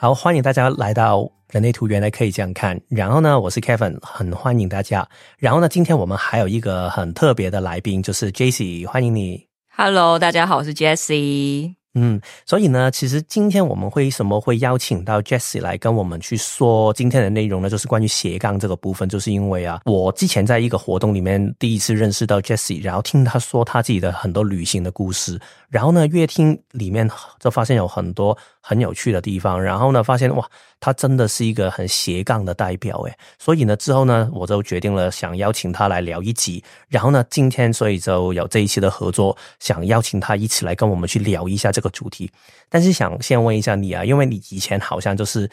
好，欢迎大家来到人类图，原来可以这样看。然后呢，我是 Kevin，很欢迎大家。然后呢，今天我们还有一个很特别的来宾，就是 Jessie，欢迎你。Hello，大家好，我是 Jessie。嗯，所以呢，其实今天我们为什么会邀请到 Jessie 来跟我们去说今天的内容呢？就是关于斜杠这个部分，就是因为啊，我之前在一个活动里面第一次认识到 Jessie，然后听他说他自己的很多旅行的故事，然后呢，越听里面就发现有很多很有趣的地方，然后呢，发现哇，他真的是一个很斜杠的代表诶，所以呢，之后呢，我就决定了想邀请他来聊一集，然后呢，今天所以就有这一期的合作，想邀请他一起来跟我们去聊一下这个主题。但是想先问一下你啊，因为你以前好像就是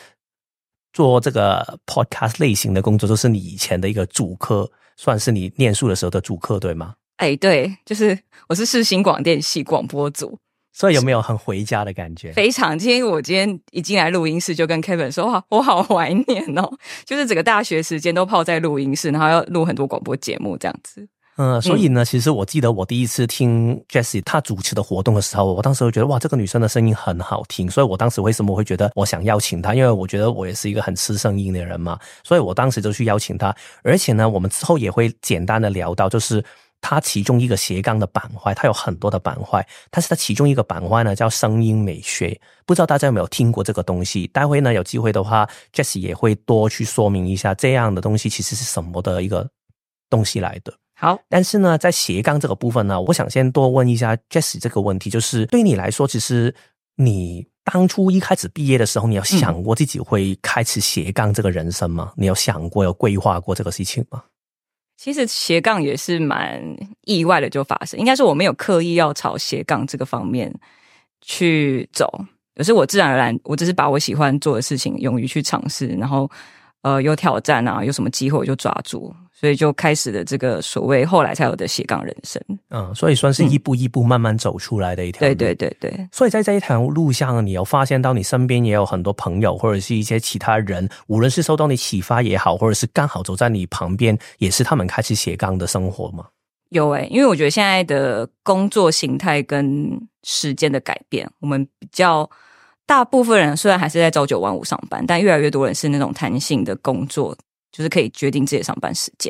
做这个 podcast 类型的工作，就是你以前的一个主科，算是你念书的时候的主科，对吗？哎，对，就是我是世新广电系广播组，所以有没有很回家的感觉？非常。今天我今天一进来录音室，就跟 Kevin 说，哇，我好怀念哦，就是整个大学时间都泡在录音室，然后要录很多广播节目这样子。嗯，所以呢，其实我记得我第一次听 Jessie 她主持的活动的时候，我当时会觉得哇，这个女生的声音很好听，所以我当时为什么会觉得我想邀请她？因为我觉得我也是一个很吃声音的人嘛，所以我当时就去邀请她。而且呢，我们之后也会简单的聊到，就是她其中一个斜杠的板块，它有很多的板块，但是它其中一个板块呢叫声音美学，不知道大家有没有听过这个东西？待会呢有机会的话，Jessie 也会多去说明一下这样的东西其实是什么的一个东西来的。好，但是呢，在斜杠这个部分呢，我想先多问一下 Jessie 这个问题，就是对你来说，其实你当初一开始毕业的时候，你有想过自己会开始斜杠这个人生吗？你有想过、有规划过这个事情吗？其实斜杠也是蛮意外的就发生，应该是我没有刻意要朝斜杠这个方面去走，可是我自然而然，我只是把我喜欢做的事情勇于去尝试，然后呃有挑战啊，有什么机会我就抓住。所以就开始了这个所谓后来才有的斜杠人生，嗯，所以算是一步一步慢慢走出来的一条路。对对对对。所以在这一条路上，你有发现到你身边也有很多朋友或者是一些其他人，无论是受到你启发也好，或者是刚好走在你旁边，也是他们开始斜杠的生活吗？有诶、因为我觉得现在的工作形态跟时间的改变，我们比较大部分人虽然还是在朝九晚五上班，但越来越多人是那种弹性的工作。就是可以决定自己上班时间。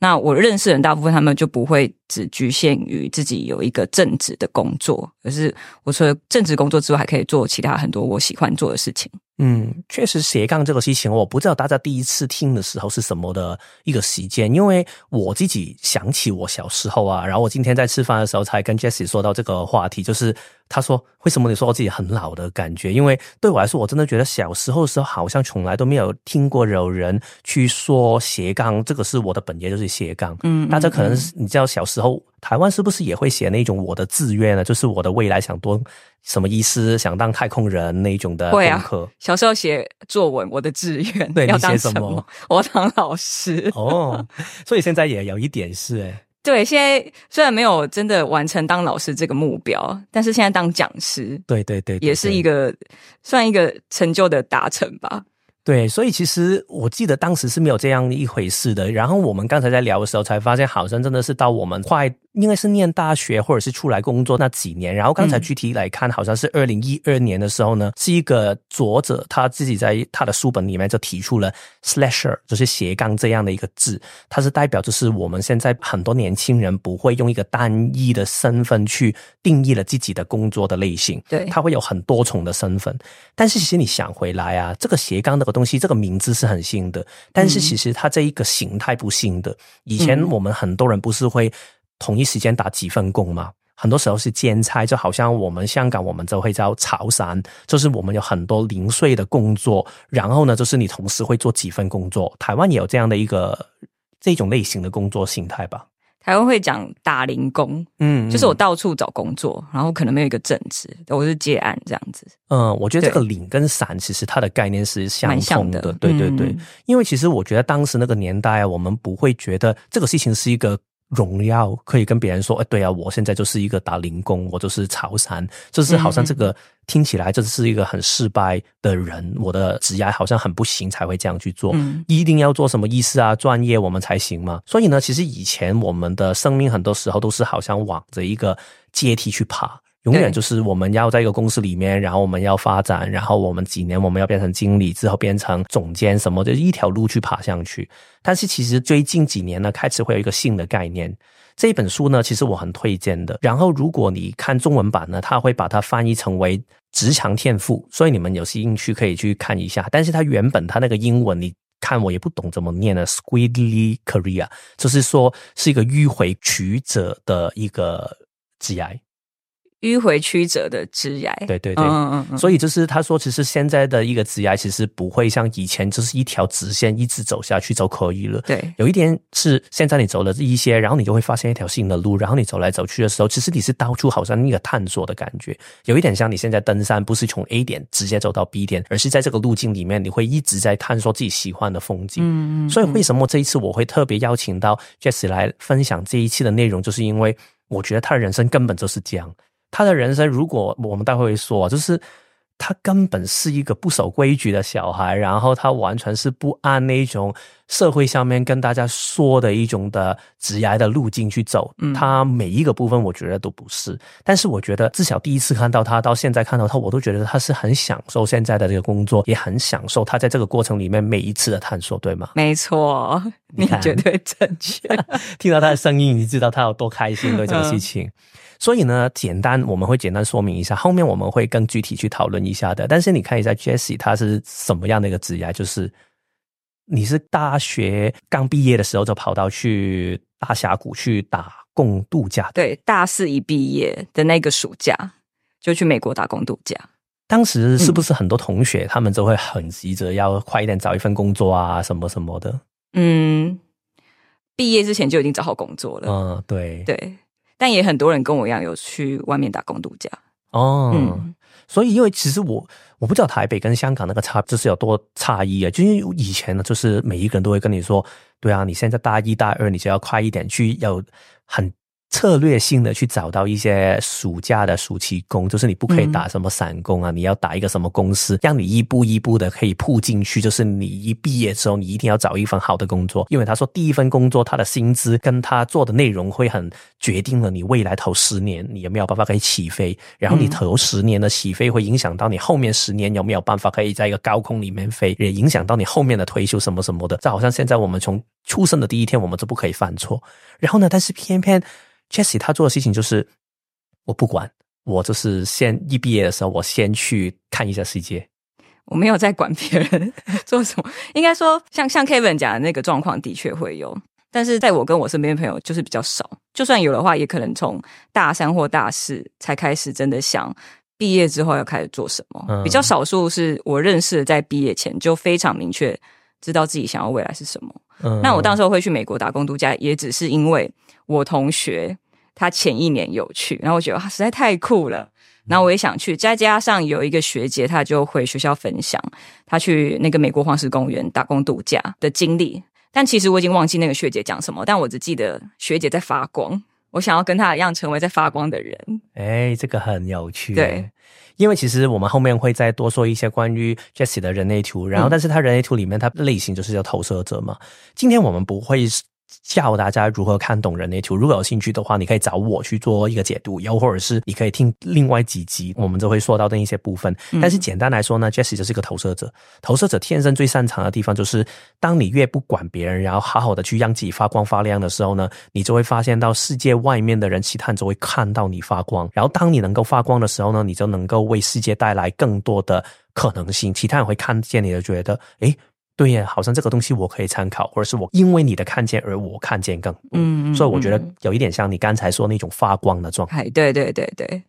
那我认识的人大部分他们就不会只局限于自己有一个正职的工作，而是我除了正职工作之外，还可以做其他很多我喜欢做的事情。嗯，确实斜杠这个事情，我不知道大家第一次听的时候是什么的一个时间，因为我自己想起我小时候啊，然后我今天在吃饭的时候才跟 Jessie 说到这个话题，就是他说为什么你说我自己很老的感觉？因为对我来说，我真的觉得小时候的时候好像从来都没有听过有人去说斜杠，这个是我的本业就是斜杠。嗯，大家可能你知道小时候台湾是不是也会写那种我的志愿呢？就是我的未来想多。什么医师想当太空人那种的功课，啊、小时候写作文，我的志愿 对要当什么？我要当老师哦，所以现在也有一点是哎，对，现在虽然没有真的完成当老师这个目标，但是现在当讲师，对对对，也是一个算一个成就的达成吧。对，所以其实我记得当时是没有这样一回事的。然后我们刚才在聊的时候，才发现好像真的是到我们快应该是念大学或者是出来工作那几年。然后刚才具体来看，好像是二零一二年的时候呢，是一个作者他自己在他的书本里面就提出了 slasher，就是斜杠这样的一个字，它是代表就是我们现在很多年轻人不会用一个单一的身份去定义了自己的工作的类型，对，他会有很多重的身份。但是其实你想回来啊，这个斜杠这个东西，这个名字是很新的，但是其实它这一个形态不新的。以前我们很多人不是会同一时间打几份工嘛？很多时候是兼差，就好像我们香港我们就会叫潮汕，就是我们有很多零碎的工作，然后呢，就是你同时会做几份工作。台湾也有这样的一个这种类型的工作形态吧？台湾会讲打零工，嗯，就是我到处找工作，然后可能没有一个正职，我是接案这样子。嗯，我觉得这个零跟散其实它的概念是相通的，对对对。嗯、因为其实我觉得当时那个年代啊，我们不会觉得这个事情是一个荣耀，可以跟别人说，哎，对啊，我现在就是一个打零工，我就是潮汕，就是好像这个听起来这是一个很失败的人，我的职业好像很不行，才会这样去做，嗯一定要做什么意思啊专业我们才行嘛。所以呢，其实以前我们的生命很多时候都是好像往着一个阶梯去爬。永远就是我们要在一个公司里面，然后我们要发展，然后我们几年我们要变成经理，之后变成总监，什么的一条路去爬上去。但是其实最近几年呢，开始会有一个新的概念。这本书呢，其实我很推荐的。然后如果你看中文版呢，它会把它翻译成为职场天赋，所以你们有兴趣可以去看一下。但是它原本它那个英文，你看我也不懂怎么念呢 s q u i d l y career，就是说是一个迂回曲折的一个职业。迂回曲折的枝芽，对对对，嗯嗯嗯，所以就是他说，其实现在的一个枝芽，其实不会像以前就是一条直线一直走下去就可以了。对，有一点是现在你走了一些，然后你就会发现一条新的路，然后你走来走去的时候，其实你是到处好像那个探索的感觉，有一点像你现在登山，不是从 A 点直接走到 B 点，而是在这个路径里面，你会一直在探索自己喜欢的风景。嗯嗯，所以为什么这一次我会特别邀请到 Jesse 来分享这一期的内容，就是因为我觉得他的人生根本就是这样。他的人生，如果我们待会会说，就是他根本是一个不守规矩的小孩，然后他完全是不按那种社会上面跟大家说的一种的职业的路径去走。他每一个部分，我觉得都不是。但是我觉得，至少第一次看到他，到现在看到他，我都觉得他是很享受现在的这个工作，也很享受他在这个过程里面每一次的探索，对吗？没错，你绝对正确。听到他的声音，你知道他有多开心对这个事情。所以呢，简单我们会简单说明一下，后面我们会更具体去讨论一下的。但是你看一下 Jessie 他是什么样的一个职业？就是你是大学刚毕业的时候就跑到去大峡谷去打工度假。对，大四一毕业的那个暑假就去美国打工度假。当时是不是很多同学他们都会很急着要快一点找一份工作啊，什么什么的？嗯，毕业之前就已经找好工作了。嗯，对对。但也很多人跟我一样有去外面打工度假哦，嗯，所以因为其实我我不知道台北跟香港那个差就是有多差异啊，就因为以前呢，就是每一个人都会跟你说，对啊，你现在大一大二，你就要快一点去，要很。策略性的去找到一些暑假的暑期工，就是你不可以打什么散工啊，你要打一个什么公司，让你一步一步的可以铺进去。就是你一毕业之后，你一定要找一份好的工作，因为他说第一份工作他的薪资跟他做的内容会很决定了你未来头十年你有没有办法可以起飞，然后你头十年的起飞会影响到你后面十年有没有办法可以在一个高空里面飞，也影响到你后面的退休什么什么的。这好像现在我们从出生的第一天我们就不可以犯错，然后呢，但是偏偏。Jessie 他做的事情就是，我不管，我就是先一毕业的时候，我先去看一下世界。我没有在管别人做什么，应该说，像像 Kevin 讲的那个状况，的确会有，但是在我跟我身边朋友就是比较少。就算有的话，也可能从大三或大四才开始真的想毕业之后要开始做什么。比较少数是我认识的，在毕业前就非常明确知道自己想要未来是什么。那我当时候会去美国打工度假，也只是因为我同学他前一年有去，然后我觉得他实在太酷了，然后我也想去。再加上有一个学姐，她就回学校分享她去那个美国黄石公园打工度假的经历。但其实我已经忘记那个学姐讲什么，但我只记得学姐在发光。我想要跟她一样成为在发光的人。哎，这个很有趣。对。因为其实我们后面会再多说一些关于 Jessie 的人类图，然后但是他人类图里面，他类型就是叫投射者嘛。今天我们不会。教大家如何看懂人类图，如果有兴趣的话，你可以找我去做一个解读，又或者是你可以听另外几集，我们都会说到的一些部分。但是简单来说呢，Jessie 就是一个投射者。投射者天生最擅长的地方就是，当你越不管别人，然后好好的去让自己发光发亮的时候呢，你就会发现到世界外面的人，其他人就会看到你发光。然后当你能够发光的时候呢，你就能够为世界带来更多的可能性。其他人会看见你就，觉得诶。对呀，好像这个东西我可以参考，或者是我因为你的看见而我看见更，嗯，所以我觉得有一点像你刚才说那种发光的状态。对对对对，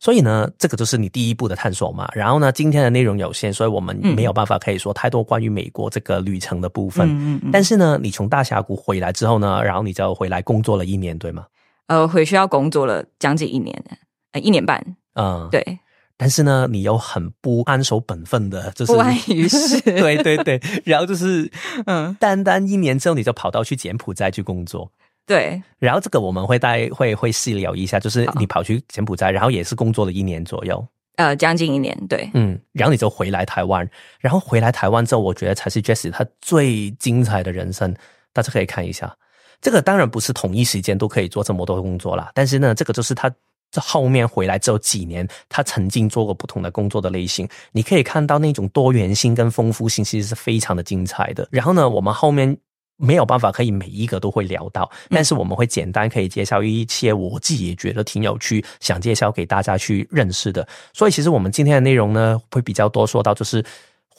所以呢，这个就是你第一步的探索嘛。然后呢，今天的内容有限，所以我们没有办法可以说太多关于美国这个旅程的部分。嗯嗯。但是呢，你从大峡谷回来之后呢，然后你就回来工作了一年，对吗？呃，回去要工作了将近一年，呃，一年半。嗯，对。但是呢，你又很不安守本分的，就是不安于事。对对对，然后就是，嗯，单单一年之后，你就跑到去柬埔寨去工作。对，然后这个我们会带会会细聊一下，就是你跑去柬埔寨，然后也是工作了一年左右，呃，将近一年，对，嗯，然后你就回来台湾，然后回来台湾之后，我觉得才是 Jessie 他最精彩的人生，大家可以看一下。这个当然不是同一时间都可以做这么多工作啦，但是呢，这个就是他。这后面回来之后几年，他曾经做过不同的工作的类型，你可以看到那种多元性跟丰富性其实是非常的精彩的。然后呢，我们后面没有办法可以每一个都会聊到，但是我们会简单可以介绍一些我自己也觉得挺有趣，想介绍给大家去认识的。所以其实我们今天的内容呢，会比较多说到就是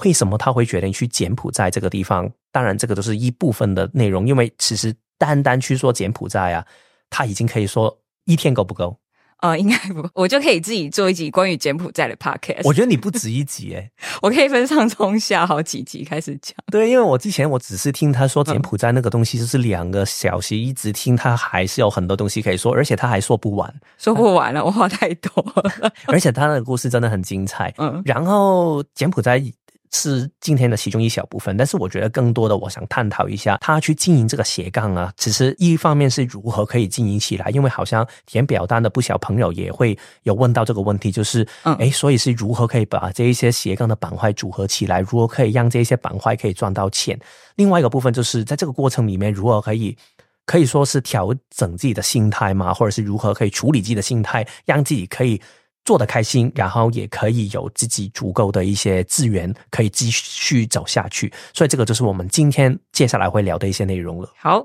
为什么他会决定去柬埔寨这个地方。当然，这个都是一部分的内容，因为其实单单去说柬埔寨啊，他已经可以说一天够不够。呃，应该不，我就可以自己做一集关于柬埔寨的 podcast。我觉得你不止一集诶，我可以分上中下好几集开始讲。对，因为我之前我只是听他说柬埔寨那个东西就是两个小时，一直听他还是有很多东西可以说，而且他还说不完，说不完了，我话太多了。而且他的故事真的很精彩。嗯，然后柬埔寨。是今天的其中一小部分，但是我觉得更多的，我想探讨一下他去经营这个斜杠啊。其实一方面是如何可以经营起来，因为好像填表单的不少朋友也会有问到这个问题，就是嗯，哎，所以是如何可以把这一些斜杠的板块组合起来，如何可以让这些板块可以赚到钱？另外一个部分就是在这个过程里面，如何可以可以说是调整自己的心态嘛，或者是如何可以处理自己的心态，让自己可以。做的开心，然后也可以有自己足够的一些资源，可以继续走下去。所以这个就是我们今天接下来会聊的一些内容了。好，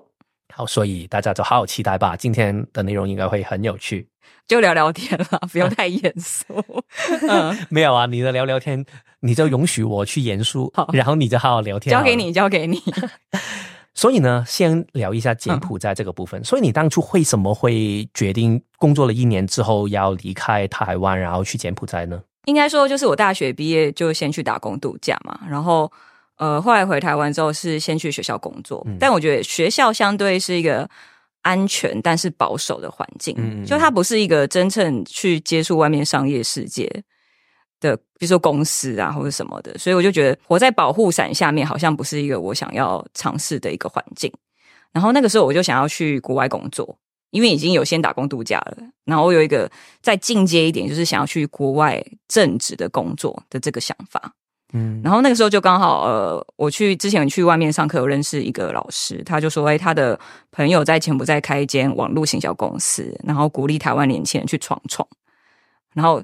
好，所以大家就好好期待吧。今天的内容应该会很有趣，就聊聊天了，不要太严肃。嗯，没有啊，你的聊聊天，你就允许我去严肃，然后你就好好聊天，交给你，交给你。所以呢，先聊一下柬埔寨这个部分。所以你当初为什么会决定工作了一年之后要离开台湾，然后去柬埔寨呢？应该说，就是我大学毕业就先去打工度假嘛。然后，呃，后来回台湾之后是先去学校工作。但我觉得学校相对是一个安全但是保守的环境，就它不是一个真正去接触外面商业世界。的，比如说公司啊，或者什么的，所以我就觉得活在保护伞下面，好像不是一个我想要尝试的一个环境。然后那个时候，我就想要去国外工作，因为已经有先打工度假了。然后我有一个再进阶一点，就是想要去国外正职的工作的这个想法。嗯，然后那个时候就刚好，呃，我去之前去外面上课，有认识一个老师，他就说，哎，他的朋友在柬埔寨开一间网络行销公司，然后鼓励台湾年轻人去闯闯，然后。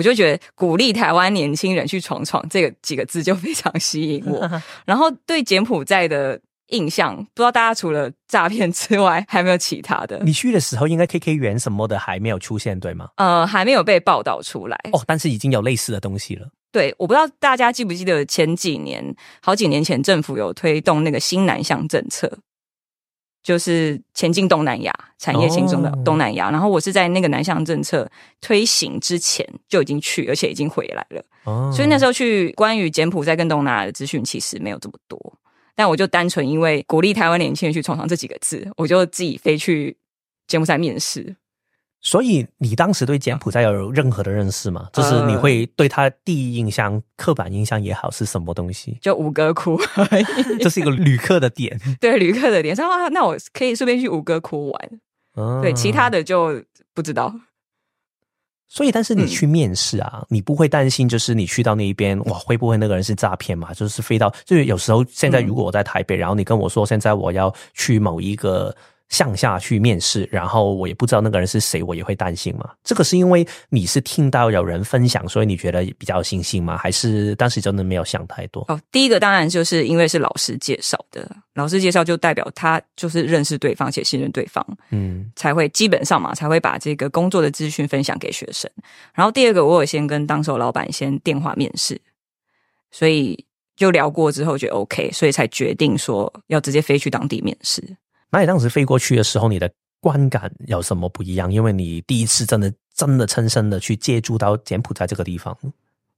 我就觉得鼓励台湾年轻人去闯闯这个几个字就非常吸引我，然后对柬埔寨的印象，不知道大家除了诈骗之外，还没有其他的。你去的时候，应该 K K 园什么的还没有出现，对吗？呃，还没有被报道出来哦，但是已经有类似的东西了。对，我不知道大家记不记得前几年，好几年前政府有推动那个新南向政策。就是前进东南亚产业心中的东南亚，然后我是在那个南向政策推行之前就已经去，而且已经回来了。哦，所以那时候去关于柬埔寨跟东南亚的资讯其实没有这么多，但我就单纯因为鼓励台湾年轻人去闯闯这几个字，我就自己飞去柬埔寨面试。所以你当时对柬埔寨有任何的认识吗？就是你会对他第一印象、刻板印象也好是什么东西？就五哥窟，这是一个旅客的点。对，旅客的点。说啊，那我可以顺便去五哥窟玩。对，其他的就不知道。所以，但是你去面试啊，你不会担心，就是你去到那一边，哇，会不会那个人是诈骗嘛？就是飞到，就是有时候现在如果我在台北，然后你跟我说现在我要去某一个。向下去面试，然后我也不知道那个人是谁，我也会担心嘛。这个是因为你是听到有人分享，所以你觉得比较有信心吗？还是当时真的没有想太多？哦，第一个当然就是因为是老师介绍的，老师介绍就代表他就是认识对方且信任对方，嗯，才会基本上嘛才会把这个工作的资讯分享给学生。然后第二个，我有先跟当时老板先电话面试，所以就聊过之后觉得 OK，所以才决定说要直接飞去当地面试。那你当时飞过去的时候，你的观感有什么不一样？因为你第一次真的真的亲身的去接触到柬埔寨这个地方，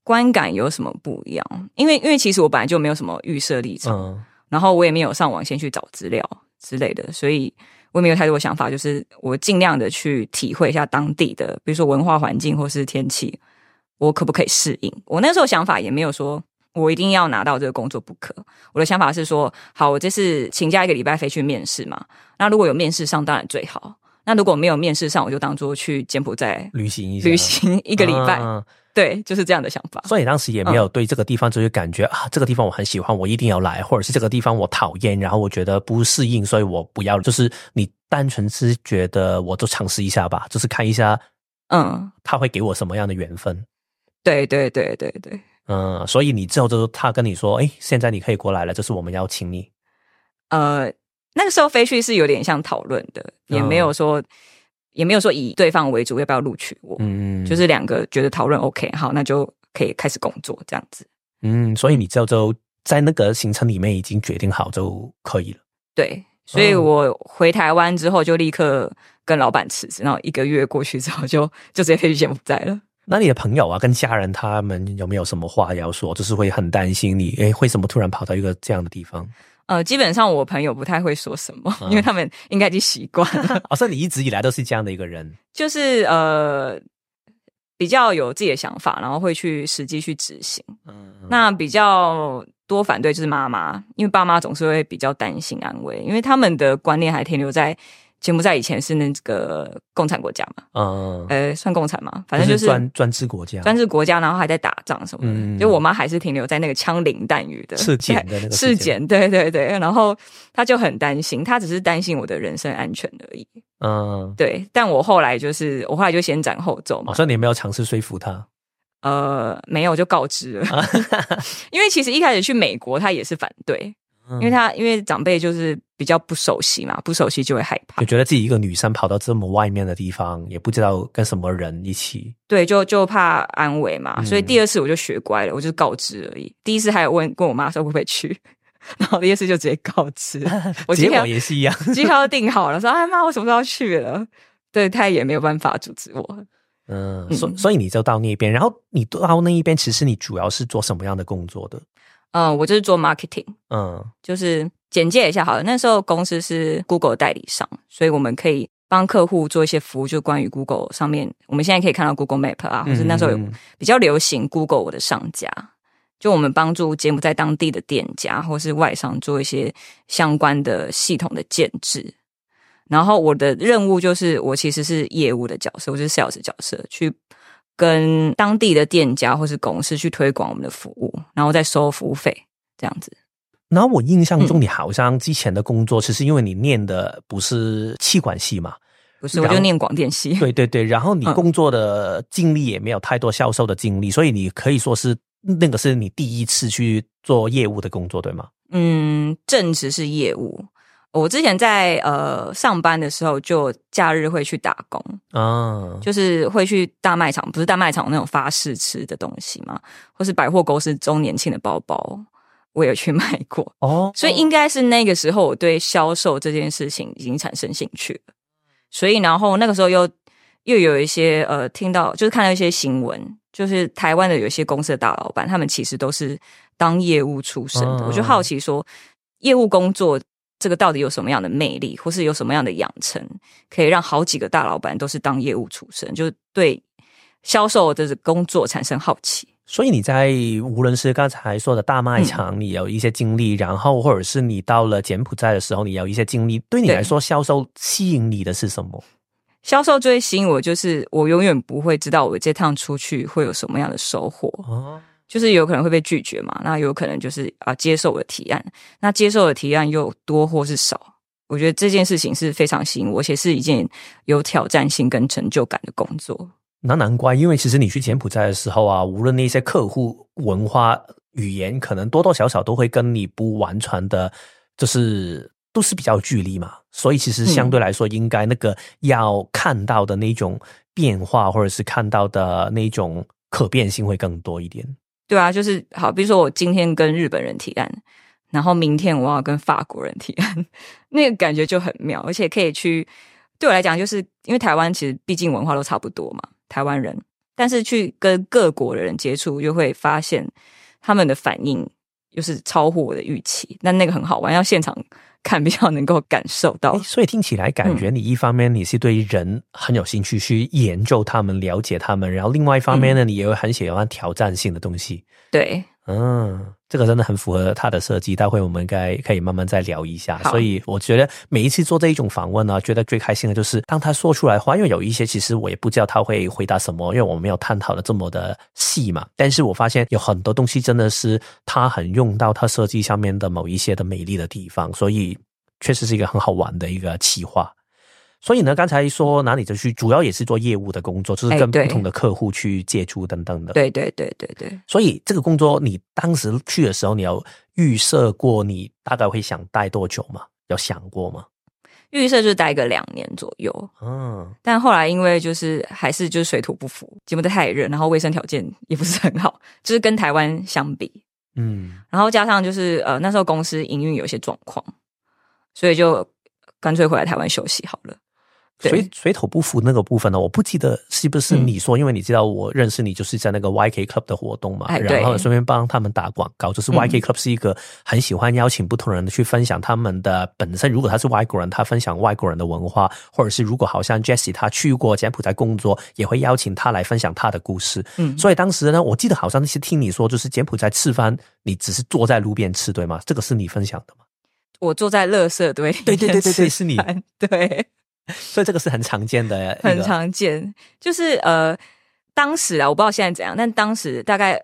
观感有什么不一样？因为因为其实我本来就没有什么预设立场，然后我也没有上网先去找资料之类的，所以我也没有太多想法，就是我尽量的去体会一下当地的，比如说文化环境或是天气，我可不可以适应？我那时候想法也没有说。我一定要拿到这个工作不可。我的想法是说，好，我这次请假一个礼拜飞去面试嘛。那如果有面试上，当然最好。那如果没有面试上，我就当做去柬埔寨旅行一下，旅行一个礼拜。对，就是这样的想法。所以当时也没有对这个地方就是感觉啊，这个地方我很喜欢，我一定要来，或者是这个地方我讨厌，然后我觉得不适应，所以我不要。就是你单纯是觉得我就尝试一下吧，就是看一下。嗯，他会给我什么样的缘分？对对对对对，嗯，所以你之后就他跟你说，哎，现在你可以过来了，这是我们邀请你。呃，那个时候飞去是有点像讨论的，也没有说，也没有说以对方为主要不要录取我，嗯，就是两个觉得讨论 OK，好，那就可以开始工作这样子。嗯，所以你之后就在那个行程里面已经决定好就可以了。对，所以我回台湾之后就立刻跟老板辞职，然后一个月过去之后就就直接飞去柬埔寨了。那你的朋友啊，跟家人他们有没有什么话要说？就是会很担心你，哎，为什么突然跑到一个这样的地方？呃，基本上我朋友不太会说什么，因为他们应该已经习惯了。好像你一直以来都是这样的一个人，就是呃比较有自己的想法，然后会去实际去执行。嗯，那比较多反对就是妈妈，因为爸妈总是会比较担心安慰，因为他们的观念还停留在。柬埔寨以前是那个共产国家嘛？嗯，呃，算共产嘛，反正就是专专制国家，专制国家，然后还在打仗什么的。就我妈还是停留在那个枪林弹雨的赤柬的那个 赤柬，对对对。然后她就很担心，她只是担心我的人身安全而已。嗯，对。但我后来就是，我后来就先斩后奏嘛。所以你没有尝试说服她？呃，没有，就告知了。因为其实一开始去美国，他也是反对。因为他因为长辈就是比较不熟悉嘛，不熟悉就会害怕，就觉得自己一个女生跑到这么外面的地方，也不知道跟什么人一起，对，就就怕安慰嘛。所以第二次我就学乖了，我就告知而已。第一次还有问问我妈说会不会去，然后第二次就直接告知。我结果也是一样，机票订好了，说哎妈，我什么时候去了？对他也没有办法阻止我。嗯，所所以你就到那边，然后你到那一边，其实你主要是做什么样的工作的？嗯，我就是做 marketing，嗯，就是简介一下好了。那时候公司是 Google 代理商，所以我们可以帮客户做一些服务，就关于 Google 上面。我们现在可以看到 Google Map 啊，或是那时候有比较流行 Google 的商家，就我们帮助节目在当地的店家或是外商做一些相关的系统的建制。然后我的任务就是，我其实是业务的角色，我就是 sales 角色去。跟当地的店家或是公司去推广我们的服务，然后再收服务费，这样子。然后我印象中，你好像之前的工作，其实因为你念的不是气管系嘛，不是，我就念广电系。对对对，然后你工作的经历也没有太多销售的经历，所以你可以说是那个是你第一次去做业务的工作，对吗？嗯，正职是业务。我之前在呃上班的时候，就假日会去打工啊，就是会去大卖场，不是大卖场那种发试吃的东西嘛，或是百货公司周年庆的包包，我有去 买过哦。所以应该是那个时候，我对销售这件事情已经产生兴趣了。所以然后那个时候又又有一些呃听到，就是看到一些新闻，就是台湾的有一些公司的大老板，他们其实都是当业务出身的，我就好奇说业务工作。这个到底有什么样的魅力，或是有什么样的养成，可以让好几个大老板都是当业务出身，就对销售的工作产生好奇。所以你在无论是刚才说的大卖场，你有一些经历，然后或者是你到了柬埔寨的时候，你有一些经历，对你来说，销售吸引你的是什么？销售最吸引我，就是我永远不会知道我这趟出去会有什么样的收获。哦。就是有可能会被拒绝嘛，那有可能就是啊接受我的提案，那接受的提案又多或是少，我觉得这件事情是非常吸引我，而且是一件有挑战性跟成就感的工作。那难怪，因为其实你去柬埔寨的时候啊，无论那些客户文化语言，可能多多少少都会跟你不完全的，就是都是比较距离嘛，所以其实相对来说，应该那个要看到的那种变化，或者是看到的那种可变性会更多一点。对啊，就是好，比如说我今天跟日本人提案，然后明天我要跟法国人提案，那个感觉就很妙，而且可以去对我来讲，就是因为台湾其实毕竟文化都差不多嘛，台湾人，但是去跟各国的人接触，又会发现他们的反应又是超乎我的预期，那那个很好玩，要现场。看比较能够感受到，所以听起来感觉你一方面你是对人很有兴趣，去研究他们、了解他们，然后另外一方面呢，你也会很喜欢挑战性的东西。对，嗯。这个真的很符合他的设计，待会我们该可以慢慢再聊一下。所以我觉得每一次做这一种访问呢，觉得最开心的就是当他说出来话，因为有一些其实我也不知道他会回答什么，因为我们没有探讨的这么的细嘛。但是我发现有很多东西真的是他很用到他设计上面的某一些的美丽的地方，所以确实是一个很好玩的一个企划。所以呢，刚才说哪里就去，主要也是做业务的工作，就是跟不同的客户去接触等等的。，对对对对对，所以这个工作你当时去的时候，你要预设过你大概会想待多久吗？有想过吗？预设就待个两年左右，嗯，但后来因为就是还是就是水土不服，柬埔寨太热，然后卫生条件也不是很好，就是跟台湾相比，嗯，然后加上就是呃那时候公司营运有些状况，所以就干脆回来台湾休息好了。对水水土不服那个部分呢，我不记得是不是你说，因为你知道我认识你就是在那个 YK Club 的活动嘛，哎然后顺便帮他们打广告。就是嗯 YK Club 是一个很喜欢邀请不同人去分享他们的本身，如果他是外国人，他分享外国人的文化，或者是如果好像 Jessie 他去过柬埔寨工作，也会邀请他来分享他的故事。嗯，所以当时呢，我记得好像是听你说，就是柬埔寨吃饭，你只是坐在路边吃，对吗？这个是你分享的吗？我坐在垃圾堆对对对对对是你对。所以这个是很常见的很常见，就是呃，当时啊，我不知道现在怎样，但当时大概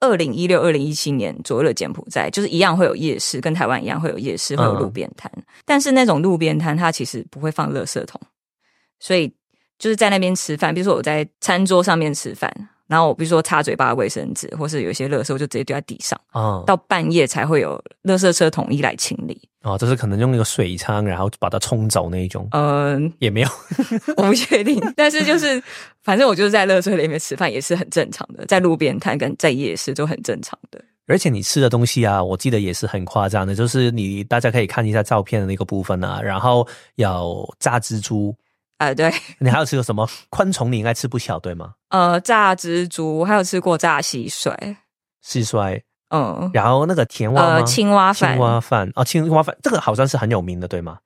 二零一六、二零一七年左右的柬埔寨，就是一样会有夜市，跟台湾一样会有夜市，会有路边摊，但是那种路边摊它其实不会放垃圾桶，所以就是在那边吃饭，比如说我在餐桌上面吃饭。然后我比如说擦嘴巴的卫生纸，或是有一些垃圾，我就直接丢在地上。啊到半夜才会有垃圾车统一来清理。哦，就是可能用那个水枪，然后把它冲走那一种，嗯、也没有。我不确定，但是就是 反正我就是在垃圾里面吃饭也是很正常的，在路边摊跟在夜市都很正常的。而且你吃的东西啊，我记得也是很夸张的，就是你大家可以看一下照片的那个部分啊，然后有炸蜘蛛，啊、对，你还有吃过什么昆虫？你应该吃不小对吗？呃，炸蜘蛛，还有吃过炸蟋蟀，蟋蟀，嗯，然后那个甜蛙？呃，青蛙饭，青蛙饭哦，青蛙饭这个好像是很有名的，对吗？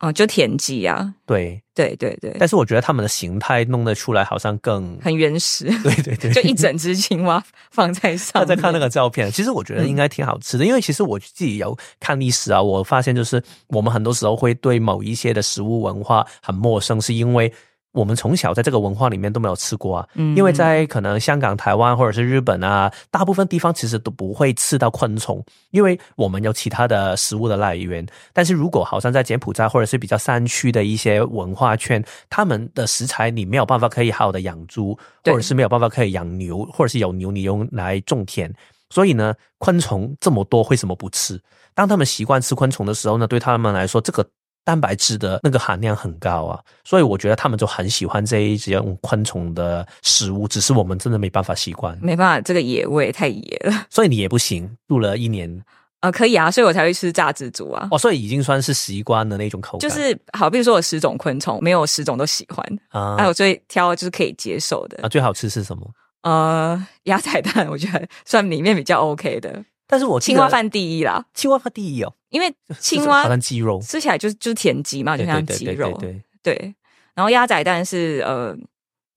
嗯，就田鸡啊，对，对对对，但是我觉得他们的形态弄得出来好像更很原始，对对对，就一整只青蛙放在上。他在看那个照片，其实我觉得应该挺好吃的，因为其实我自己有看历史啊，我发现就是我们很多时候会对某一些的食物文化很陌生，是因为我们从小在这个文化里面都没有吃过啊。嗯因为在可能香港、台湾或者是日本啊，大部分地方其实都不会吃到昆虫，因为我们有其他的食物的来源。但是如果好像在柬埔寨或者是比较山区的一些文化圈，他们的食材你没有办法可以好好的养猪，或者是没有办法可以养牛，或者是有牛你用来种田。所以呢，昆虫这么多，为什么不吃？当他们习惯吃昆虫的时候呢，对他们来说，这个蛋白质的那个含量很高啊，所以我觉得他们就很喜欢这一种昆虫的食物，只是我们真的没办法习惯。没办法，这个野味太野了。所以你也不行，入了一年呃，可以啊，所以我才会吃炸蜘蛛啊。哦，所以已经算是习惯的那种口感，就是好，比如说我十种昆虫，没有十种都喜欢，啊哎、我最挑就是可以接受的。啊，最好吃是什么？呃，鸭仔蛋我觉得算里面比较 OK 的，但是我青蛙，饭第一啦，青蛙饭第一哦，因为 青蛙好像鸡肉，吃起来就是就是田鸡嘛，就像鸡肉，对对对，对然后鸭仔蛋是呃，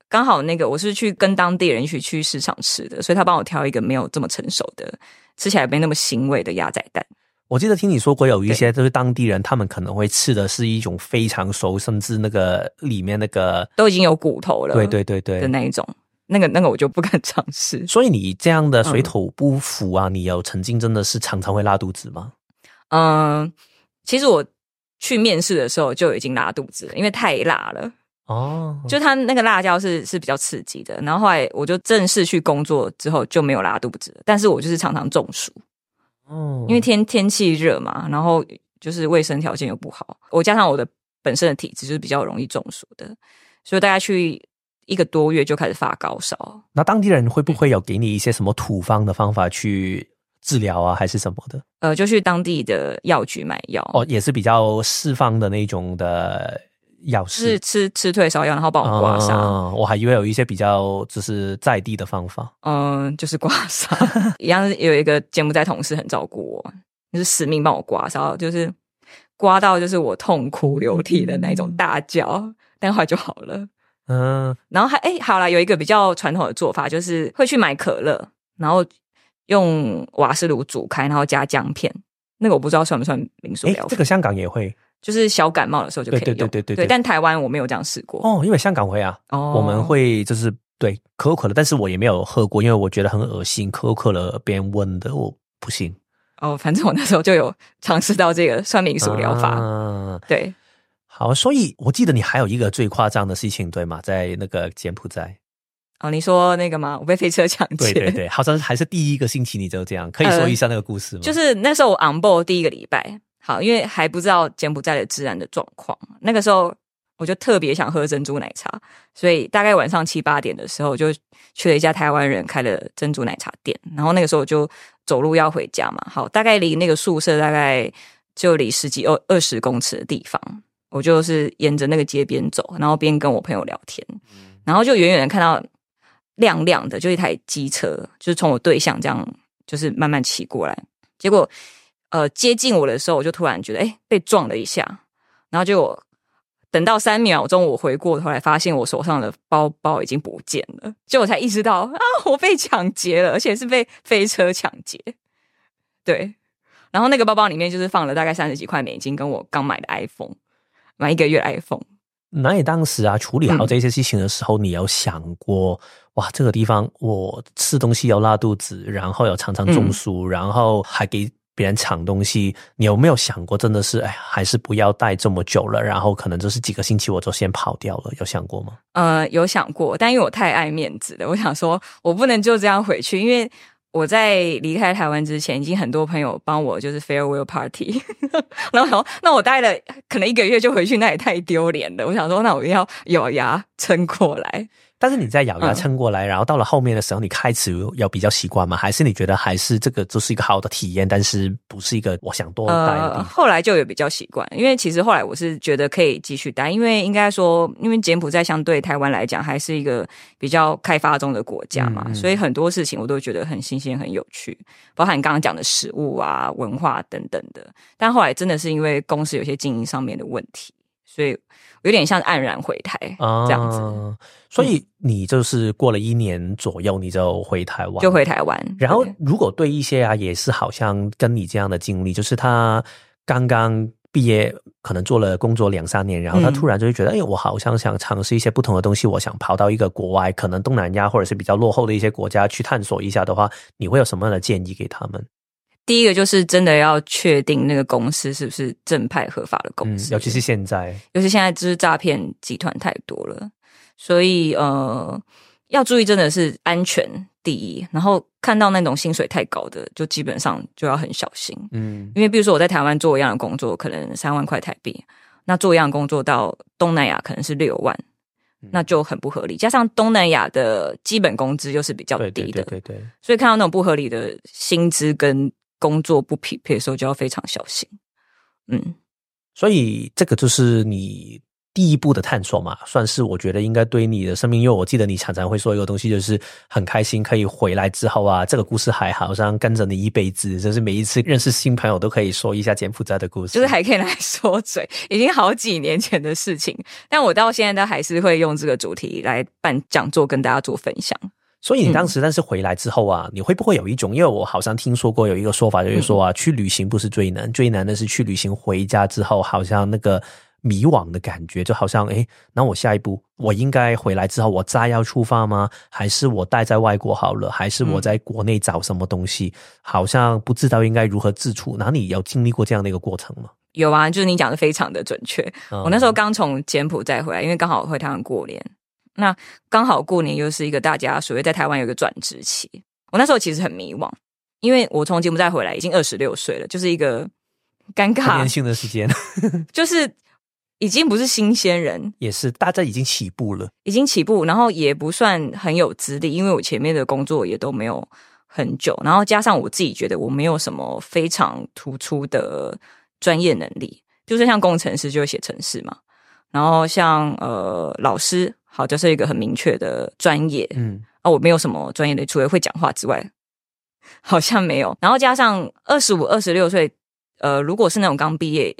刚好那个我是去跟当地人一起去市场吃的，所以他帮我挑一个没有这么成熟的，吃起来没那么腥味的鸭仔蛋。我记得听你说过有一些就是当地人，他们可能会吃的是一种非常熟，甚至那个里面那个，都已经有骨头了，对对对对的。那一种，那个那个我就不敢 尝试。所以你这样的水嗯土不服啊，你有曾经真的是常常会拉肚子吗？嗯，其实我去面试的时候就已经拉肚子了，因为太辣了。哦，就它那个辣椒是是比较刺激的，然后后来我就正式去工作之后就没有拉肚子了，但是我就是常常中暑，哦因为天天气热嘛，然后就是卫生条件又不好，我加上我的本身的体质就是比较容易中暑的，所以大家去一个多月就开始发高烧。那当地人会不会有给你一些什么土方的方法去治疗啊，还是什么的？呃，就去当地的药局买药，哦，也是比较释放的那种的药是。吃吃退烧药，然后帮我刮痧。嗯我还以为有一些比较就是在地的方法。嗯，就是刮痧，一样有一个柬埔寨同事很照顾我，就是死命帮我刮痧，就是刮到就是我痛哭流涕的那种大叫，但后来就好了。嗯，然后还哎，好啦，有一个比较传统的做法，就是会去买可乐，然后用瓦斯炉煮开，然后加姜片。那个我不知道算不算民俗诶疗法，这个香港也会就是小感冒的时候就可以用。对对对对对对但台湾我没有这样试过。哦，因为香港会啊，哦我们会就是对可口可乐，但是我也没有喝过，因为我觉得很恶心，可口可乐别人温的我不行。哦，反正我那时候就有尝试到这个算民俗疗法。啊对，好，所以我记得你还有一个最夸张的事情，对吗？在那个柬埔寨。哦，你说那个吗？我被飞车抢劫。对对对，好像还是第一个星期你就这样，可以说一下那个故事吗？就是那时候我 on board 第一个礼拜，好，因为还不知道柬埔寨的治安的状况，那个时候我就特别想喝珍珠奶茶，所以大概晚上七八点的时候，就去了一家台湾人开的珍珠奶茶店，然后那个时候我就走路要回家嘛，好，大概离那个宿舍大概就离十几二二十公尺的地方，我就是沿着那个街边走，然后边跟我朋友聊天，然后就远远的看到。亮亮的，就一台机车，就是从我对象这样，就是慢慢骑过来。结果，呃，接近我的时候，我就突然觉得，哎，被撞了一下。然后就等到三秒钟，我回过头来，发现我手上的包包已经不见了。就我才意识到啊，我被抢劫了，而且是被飞车抢劫。对，然后那个包包里面就是放了大概三十几块美金，跟我刚买的 iPhone，买一个月 iPhone。那你当时啊处理好这些事情的时候，你有想过哇，这个地方我吃东西要拉肚子，然后有常常中暑，然后还给别人抢东西，你有没有想过，真的是哎，还是不要待这么久了，然后可能就是几个星期我就先跑掉了？有想过吗？呃，有想过，但因为我太爱面子了，我想说我不能就这样回去，因为。我在离开台湾之前，已经很多朋友帮我就是 farewell party，然后那我待了可能一个月就回去，那也太丢脸了。我想说，那我要咬牙撑过来。但是你在咬牙撑过来，然后到了后面的时候，你开始要比较习惯吗？还是你觉得还是这个就是一个好的体验，但是不是一个我想多待的？后来就有比较习惯，因为其实后来我是觉得可以继续待，因为应该说，因为柬埔寨相对台湾来讲还是一个比较开发中的国家嘛，所以很多事情我都觉得很新鲜、很有趣，包含你刚刚讲的食物啊、文化等等的。但后来真的是因为公司有些经营上面的问题，所以。有点像黯然回台这样子，所以你就是过了一年左右，你就回台湾，就回台湾。然后，如果对一些啊，也是好像跟你这样的经历，就是他刚刚毕业，可能做了工作两三年，然后他突然就会觉得，哎，我好像想尝试一些不同的东西，我想跑到一个国外，可能东南亚或者是比较落后的一些国家去探索一下的话，你会有什么样的建议给他们？第一个就是真的要确定那个公司是不是正派合法的公司，尤其是现在，尤其现在就是诈骗集团太多了，所以呃要注意，真的是安全第一。然后看到那种薪水太高的，就基本上就要很小心。嗯，因为比如说我在台湾做一样的工作，可能三万块台币，那做一样工作到东南亚可能是六万，那就很不合理。加上东南亚的基本工资又是比较低的，对对，所以看到那种不合理的薪资跟工作不匹配的时候就要非常小心，嗯，所以这个就是你第一步的探索嘛，算是我觉得应该对你的生命，因为我记得你常常会说一个东西，就是很开心可以回来之后啊，这个故事还好像跟着你一辈子，就是每一次认识新朋友都可以说一下柬埔寨的故事，就是还可以来说嘴，已经好几年前的事情，但我到现在都还是会用这个主题来办讲座跟大家做分享。所以你当时但是回来之后啊，你会不会有一种？因为我好像听说过有一个说法，就是说啊，去旅行不是最难，最难的是去旅行回家之后，好像那个迷惘的感觉，就好像诶，那我下一步我应该回来之后，我再要出发吗？还是我待在外国好了？还是我在国内找什么东西？好像不知道应该如何自处。那你有经历过这样的一个过程吗？有啊，就是你讲的非常的准确。我那时候刚从柬埔寨回来，因为刚好回台湾过年。那刚好过年又是一个大家所谓在台湾有一个转职期，我那时候其实很迷惘，因为我从柬埔寨回来已经二十六岁了，就是一个尴尬年轻的时间，就是已经不是新鲜人，也是大家已经起步了，已经起步，然后也不算很有资历，因为我前面的工作也都没有很久，然后加上我自己觉得我没有什么非常突出的专业能力，就是像工程师就会写程式嘛，然后像呃老师。好，就是一个很明确的专业，嗯，啊，我没有什么专业的，除了会讲话之外，好像没有。然后加上二十五、二十六岁，呃，如果是那种刚毕业，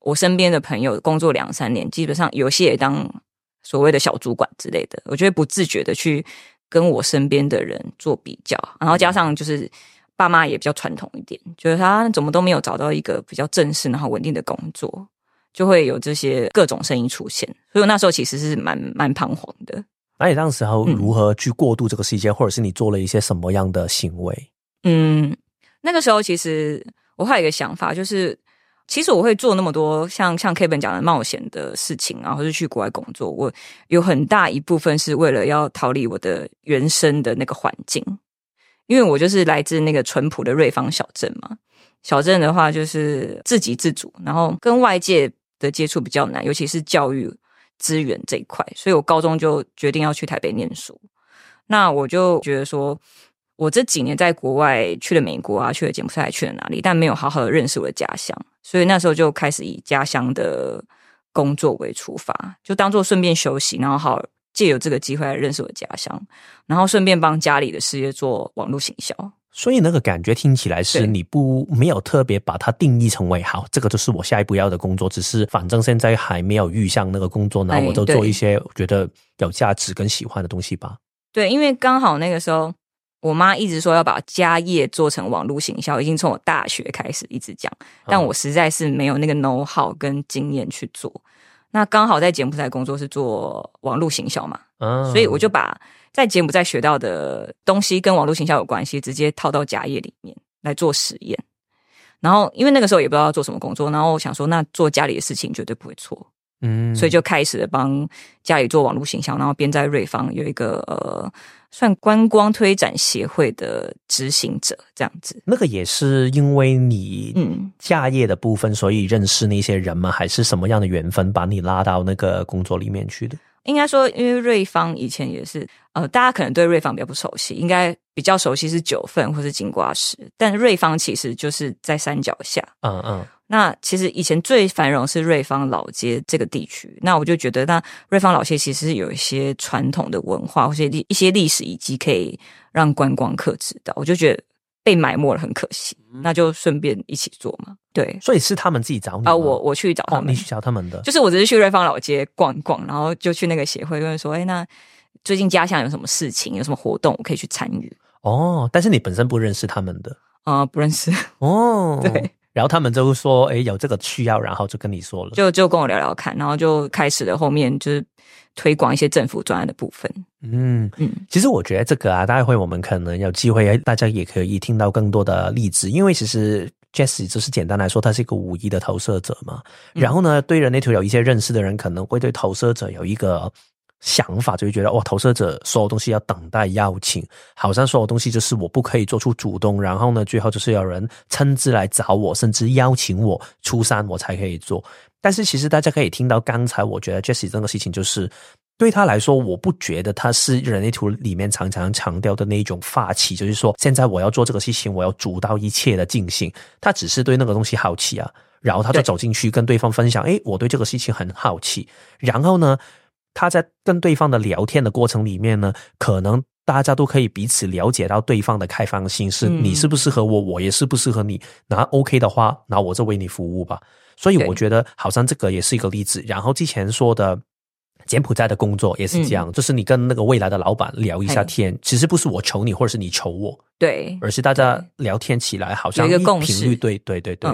我身边的朋友工作两三年，基本上有些也当所谓的小主管之类的，我觉得不自觉的去跟我身边的人做比较。然后加上就是爸妈也比较传统一点，觉得他怎么都没有找到一个比较正式然后稳定的工作。就会有这些各种声音出现，所以我那时候其实是蛮蛮彷徨的。那你当时候如何去过渡这个时间，或者是你做了一些什么样的行为？嗯，那个时候其实我还有一个想法，就是其实我会做那么多像像 Kevin 讲的冒险的事情啊，或是去国外工作，我有很大一部分是为了要逃离我的原生的那个环境，因为我就是来自那个淳朴的瑞芳小镇嘛。小镇的话就是自给自足，然后跟外界的接触比较难，尤其是教育资源这一块，所以我高中就决定要去台北念书。那我就觉得说。我这几年在国外去了美国啊，去了柬埔寨，去了哪里？但没有好好的认识我的家乡，所以那时候就开始以家乡的工作为出发，就当做顺便休息，然后好借由这个机会来认识我的家乡，然后顺便帮家里的事业做网络行销。所以那个感觉听起来是你不没有特别把它定义成为好，这个就是我下一步要的工作，只是反正现在还没有遇上那个工作，那我就做一些觉得有价值跟喜欢的东西吧。对，因为刚好那个时候。我妈一直说要把家业做成网络行销，已经从我大学开始一直讲，但我实在是没有那个 know how 跟经验去做。那刚好在柬埔寨工作是做网络行销嘛，所以我就把在柬埔寨学到的东西跟网络行销有关系，直接套到家业里面来做实验。然后因为那个时候也不知道要做什么工作，然后我想说，那做家里的事情绝对不会错。嗯，所以就开始帮家里做网络形象，然后边在瑞芳有一个呃，算观光推展协会的执行者这样子。那个也是因为你嗯家业的部分，所以认识那些人吗？还是什么样的缘分把你拉到那个工作里面去的？应该说，因为瑞芳以前也是呃，大家可能对瑞芳比较不熟悉，应该比较熟悉是九份或是金瓜石，但瑞芳其实就是在山脚下。嗯嗯。那其实以前最繁荣是瑞芳老街这个地区，那我就觉得，那瑞芳老街其实有一些传统的文化或者历一些历史以及可以让观光客知道，我就觉得被埋没了很可惜，那就顺便一起做嘛。对，所以是他们自己找你啊，我我去找他们，你去找他们的，就是我只是去瑞芳老街逛逛，然后就去那个协会问说，哎，那最近家乡有什么事情，有什么活动，我可以去参与。哦，但是你本身不认识他们的啊，不认识哦，对。然后他们就说：“哎，有这个需要，然后就跟你说了，就就跟我聊聊看，然后就开始了后面就是推广一些政府专案的部分。嗯嗯，其实我觉得这个啊，待会我们可能有机会，大家也可以听到更多的例子，因为其实 Jesse 就是简单来说，他是一个五一的投射者嘛。然后呢，对人类图有一些认识的人，可能会对投射者有一个。”想法就会觉得哇，投射者所有东西要等待邀请，好像所有东西就是我不可以做出主动，然后呢，最后就是有人亲自来找我，甚至邀请我出山，我才可以做。但是其实大家可以听到刚才，我觉得 Jesse 这个事情，就是对他来说，我不觉得他是人类图里面常常强调的那一种发起，就是说现在我要做这个事情，我要主导一切的进行。他只是对那个东西好奇啊，然后他就走进去跟对方分享，诶，我对这个事情很好奇，然后呢？他在跟对方的聊天的过程里面呢，可能大家都可以彼此了解到对方的开放性，是你适不适合我，我也适不适合你。那 OK 的话，那我就为你服务吧。所以我觉得好像这个也是一个例子。然后之前说的柬埔寨的工作也是这样，就是你跟那个未来的老板聊一下天，其实不是我求你，或者是你求我，对，而是大家聊天起来好像一个共频率，对对对对。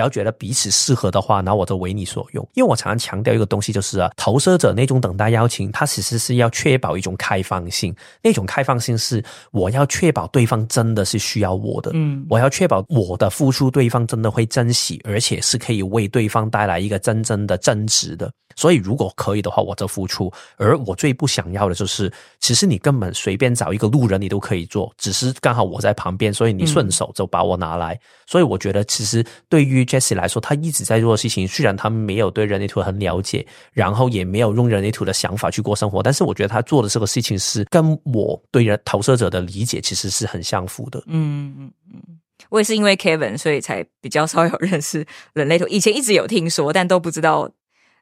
然后觉得彼此适合的话，那我就为你所用。因为我常常强调一个东西，就是啊，投射者那种等待邀请，它其实是要确保一种开放性。那种开放性是我要确保对方真的是需要我的，嗯，我要确保我的付出对方真的会珍惜，而且是可以为对方带来一个真正的增值的。所以如果可以的话，我就付出。而我最不想要的就是，其实你根本随便找一个路人，你都可以做，只是刚好我在旁边，所以你顺手就把我拿来。所以我觉得，其实对于 Jesse 来说，他一直在做的事情，虽然他没有对人类图很了解，然后也没有用人类图的想法去过生活，但是我觉得他做的这个事情是跟我对人投射者的理解其实是很相符的。嗯嗯嗯，我也是因为 Kevin，所以才比较少有认识人类图，以前一直有听说，但都不知道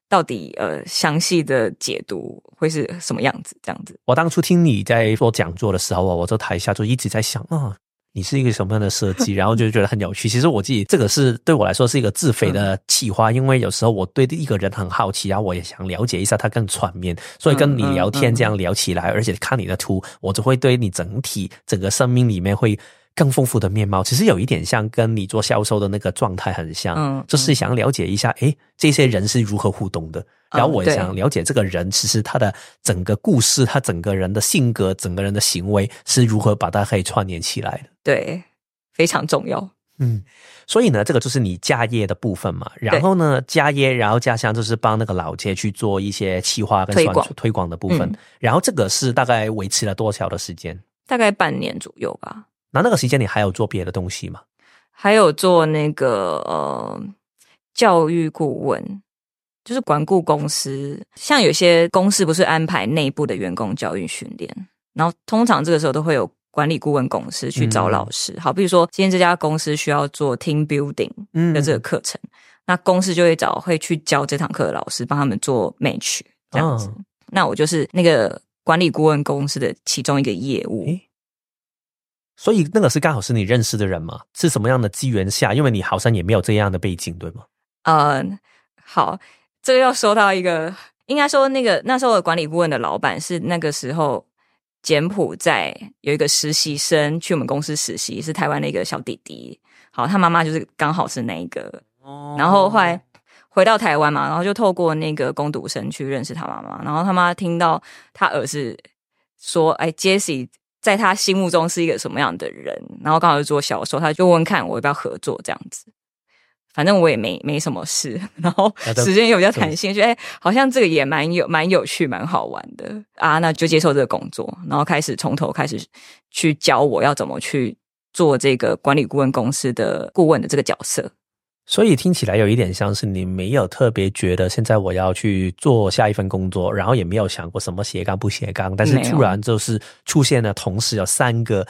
到底呃详细的解读会是什么样子。这样子，我当初听你在做讲座的时候啊，我在台下就一直在想啊。你是一个什么样的设计？然后就觉得很有趣。其实我自己这个是对我来说是一个自肥的企划，因为有时候我对一个人很好奇，然后我也想了解一下他更全面，所以跟你聊天这样聊起来，而且看你的图，我就会对你整体整个生命里面会。更丰富的面貌，其实有一点像跟你做销售的那个状态很像，嗯，就是想了解一下，哎，这些人是如何互动的，然后我想了解这个人，其实他的整个故事，他整个人的性格，整个人的行为是如何把它可以串联起来的，对，非常重要。嗯，所以呢，这个就是你家业的部分嘛。然后呢，家业，然后家乡就是帮那个老街去做一些企划跟推广推广的部分。然后这个是大概维持了多少的时间？大概半年左右吧。那那个时间你还有做别的东西吗？还有做那个呃教育顾问，就是管顾公司。像有些公司不是安排内部的员工教育训练，然后通常这个时候都会有管理顾问公司去找老师。好，比如说今天这家公司需要做 team building 的这个课程，那公司就会找会去教这堂课的老师帮他们做 match 这样子。那我就是那个管理顾问公司的其中一个业务。所以那个是刚好是你认识的人吗？是什么样的机缘下？因为你好像也没有这样的背景，对吗？嗯，好，这个要说到一个，应该说那个那时候的管理顾问的老板是那个时候柬埔寨有一个实习生去我们公司实习，是台湾的一个小弟弟。好，他妈妈就是刚好是那一个，然后后来回到台湾嘛，然后就透过那个攻读生去认识他妈妈，然后他妈听到他儿子说：“哎，Jesse。”在他心目中是一个什么样的人？然后刚好做销售，他就问看我要不要合作这样子。反正我也没没什么事，然后时间也比较弹性，觉得哎，好像这个也蛮有蛮有趣、蛮好玩的。啊，那就接受这个工作，然后开始从头开始去教我要怎么去做这个管理顾问公司的顾问的这个角色。所以听起来有一点像是你没有特别觉得现在我要去做下一份工作，然后也没有想过什么斜杠不斜杠，但是突然就是出现了，同时有三个，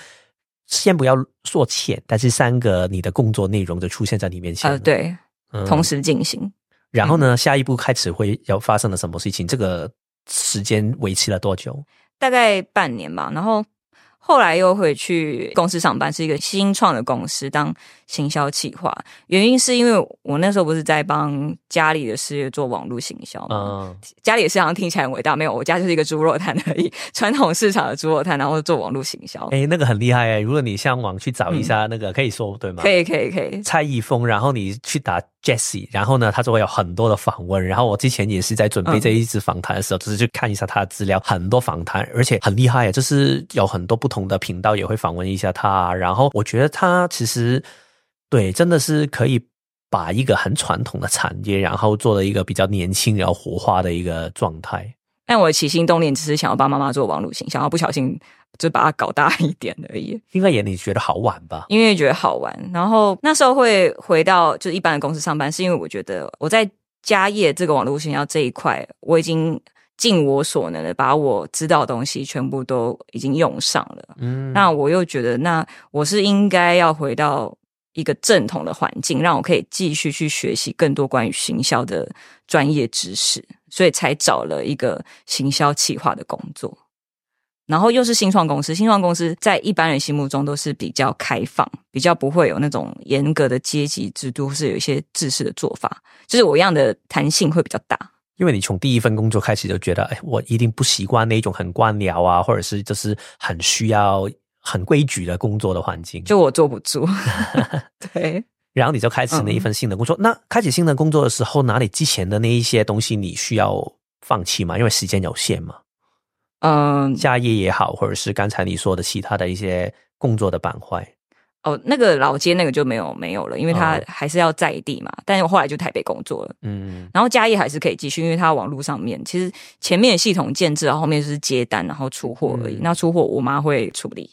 先不要说钱，但是三个你的工作内容就出现在你面前。呃，对，同时进行。然后呢，下一步开始会要发生了什么事情？这个时间维持了多久？大概半年吧。然后。后来又回去公司上班，是一个新创的公司当行销企划。原因是因为我那时候不是在帮家里的事业做网络行销吗？家里的事好像听起来很伟大，没有，我家就是一个猪肉摊而已，传统市场的猪肉摊，然后做网络行销。哎，那个很厉害哎！如果你上网去找一下，那个可以说对吗？可以，可以，可以。蔡易峰，然后你去打 Jessie，然后呢，他就会有很多的访问。然后我之前也是在准备这一次访谈的时候，就是去看一下他的资料，很多访谈，而且很厉害，就是有很多不同。的频道也会访问一下他，然后我觉得他其实对真的是可以把一个很传统的产业，然后做了一个比较年轻然后活化的一个状态。但我的起心动念只是想要帮妈妈做网络形象，然后不小心就把它搞大一点而已。因为也你觉得好玩吧？因为觉得好玩，然后那时候会回到就是一般的公司上班，是因为我觉得我在家业这个网络形象这一块，我已经。尽我所能的把我知道的东西全部都已经用上了，嗯，那我又觉得，那我是应该要回到一个正统的环境，让我可以继续去学习更多关于行销的专业知识，所以才找了一个行销企划的工作。然后又是新创公司，新创公司在一般人心目中都是比较开放，比较不会有那种严格的阶级制度，是有一些制式的做法，就是我一样的弹性会比较大。因为你从第一份工作开始就觉得，哎，我一定不习惯那种很官僚啊，或者是就是很需要很规矩的工作的环境，就我坐不住。对，然后你就开始那一份新的工作。那开始新的工作的时候，哪里之前的那一些东西你需要放弃吗？因为时间有限嘛。嗯，家业也好，或者是刚才你说的其他的一些工作的板块。哦，那个老街那个就没有没有了，因为他还是要在地嘛。但是我后来就台北工作了，嗯，然后家业还是可以继续，因为他网络上面其实前面系统建制，然后后面就是接单，然后出货而已。那出货我妈会处理，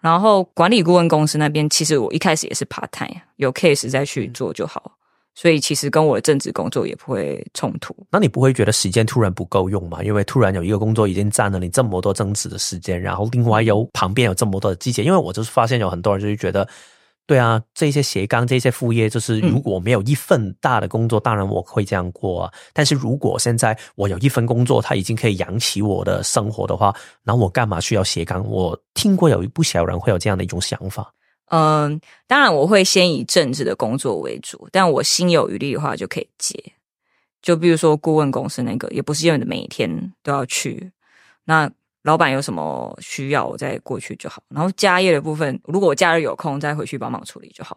然后管理顾问公司那边，其实我一开始也是 part time，有 case 再去做就好。所以其实跟我的正职工作也不会冲突。那你不会觉得时间突然不够用吗？因为突然有一个工作已经占了你这么多正职的时间，然后另外有旁边有这么多的季节。因为我就是发现有很多人就是觉得，对啊，这些斜杠、这些副业，就是如果没有一份大的工作，当然我会这样过啊。但是如果现在我有一份工作，它已经可以养起我的生活的话，那我干嘛需要斜杠？我听过有一不少人会有这样的一种想法。嗯，当然我会先以政治的工作为主，但我心有余力的话就可以接。就比如说顾问公司那个，也不是因为每天都要去。那老板有什么需要，我再过去就好。然后家业的部分，如果我假日有空，再回去帮忙处理就好。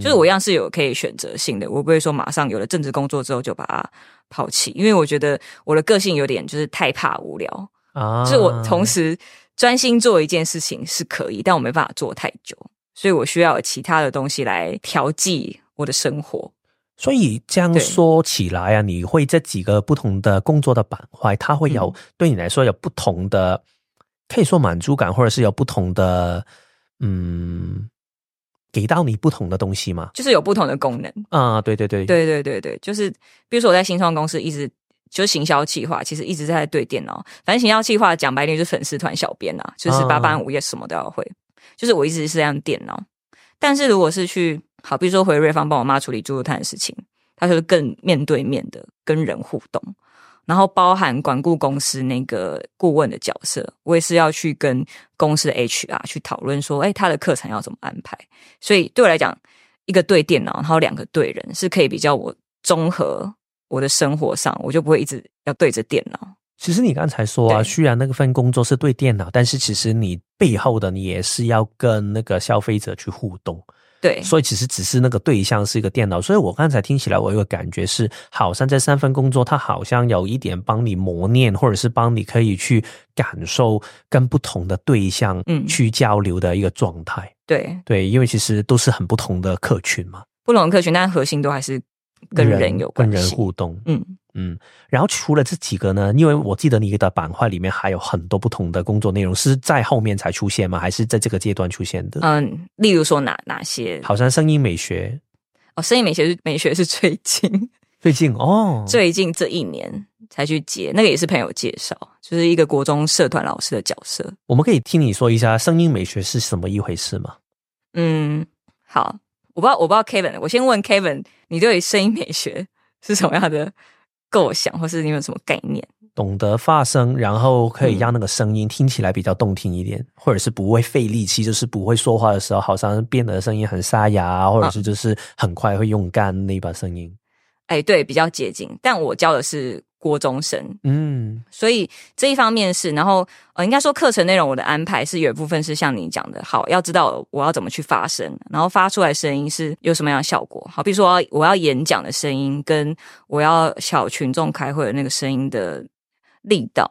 就是我一样是有可以选择性的，我不会说马上有了政治工作之后就把它抛弃，因为我觉得我的个性有点就是太怕无聊啊。就是我同时专心做一件事情是可以，但我没办法做太久。所以我需要有其他的东西来调剂我的生活。所以这样说起来啊，你会这几个不同的工作的板块，它会有、嗯对你来说有不同的，可以说满足感，或者是有不同的，嗯，给到你不同的东西吗？就是有不同的功能。啊，对对对，对对对对，就是比如说我在新创公司一直就是行销企划，其实一直在对电脑。反正行销企划讲白点就是粉丝团小编啊，就是八八班五夜什么都要会。就是我一直是这样电脑，但是如果是去好，比如说回瑞芳帮我妈处理猪肉摊的事情，它就是更面对面的跟人互动。然后包含管顾公司那个顾问的角色，我也是要去跟公司的 HR 去讨论说，哎，他的课程要怎么安排。所以对我来讲，一个对电脑，然后两个对人，是可以比较我综合我的生活上，我就不会一直要对着电脑。其实你刚才说啊，虽然那个份工作是对电脑，但是其实你背后的你也是要跟那个消费者去互动。对，所以其实只是那个对象是一个电脑，所以我刚才听起来，我有个感觉是，好像这三份工作，它好像有一点帮你磨练，或者是帮你可以去感受跟不同的对象嗯去交流的一个状态。对，对，因为其实都是很不同的客群嘛，不同的客群，但核心都还是跟人有关跟人系。互动。嗯，嗯，然后除了这几个呢，因为我记得你的板块里面还有很多不同的工作内容，是在后面才出现吗？还是在这个阶段出现的？嗯，例如说哪哪些？好像声音美学哦，声音美学是美学是最近 最近哦，最近这一年才去接，那个也是朋友介绍，就是一个国中社团老师的角色。我们可以听你说一下声音美学是什么一回事吗？嗯，好，我不知道，我不知道 Kevin，我先问 Kevin，你对声音美学是什么样的构想，或是你有什么概念？懂得发声，然后可以让那个声音听起来比较动听一点，或者是不会费力气，就是不会说话的时候好像变得声音很沙哑，或者是就是很快会用干那把声音。哎，对，比较接近，但我教的是国中生，嗯所以这一方面是，然后呃，应该说课程内容我的安排是有一部分是像你讲的，好，要知道我要怎么去发声，然后发出来声音是有什么样的效果。好，比如说我要我要演讲的声音，跟我要小群众开会的那个声音的力道，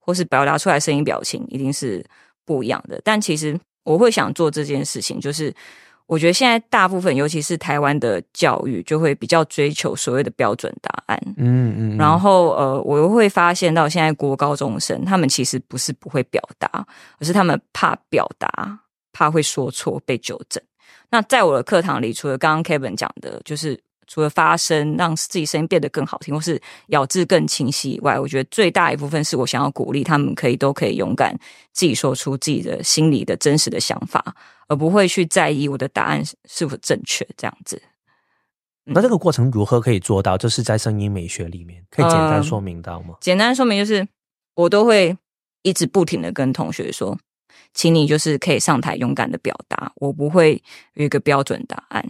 或是表达出来声音表情，一定是不一样的。但其实我会想做这件事情，就是我觉得现在大部分，尤其是台湾的教育，就会比较追求所谓的标准答案。嗯嗯，然后呃，我又会发现到现在国高中生，他们其实不是不会表达，而是他们怕表达，怕会说错被纠正。那在我的课堂里，除了刚刚 Kevin 讲的，就是除了发声让自己声音变得更好听，或是咬字更清晰以外，我觉得最大一部分是我想要鼓励他们可以都可以勇敢自己说出自己的心里的真实的想法，而不会去在意我的答案是否正确这样子。那这个过程如何可以做到？就是在声音美学里面，可以简单嗯说明到吗？简单说明就是，我都会一直不停的跟同学说，请你就是可以上台勇敢的表达，我不会有一个标准答案。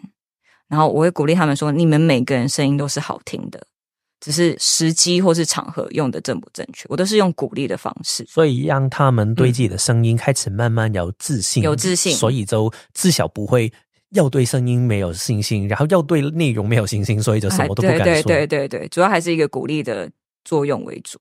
然后我会鼓励他们说，你们每个人声音都是好听的，只是时机或是场合用的正不正确，我都是用鼓励的方式。所以让他们对自己的声音开始慢慢有自信，有自信所以就至少不会要对声音没有信心，然后要对内容没有信心，所以就什么都不敢说。对对对对，主要还是一个鼓励的作用为主。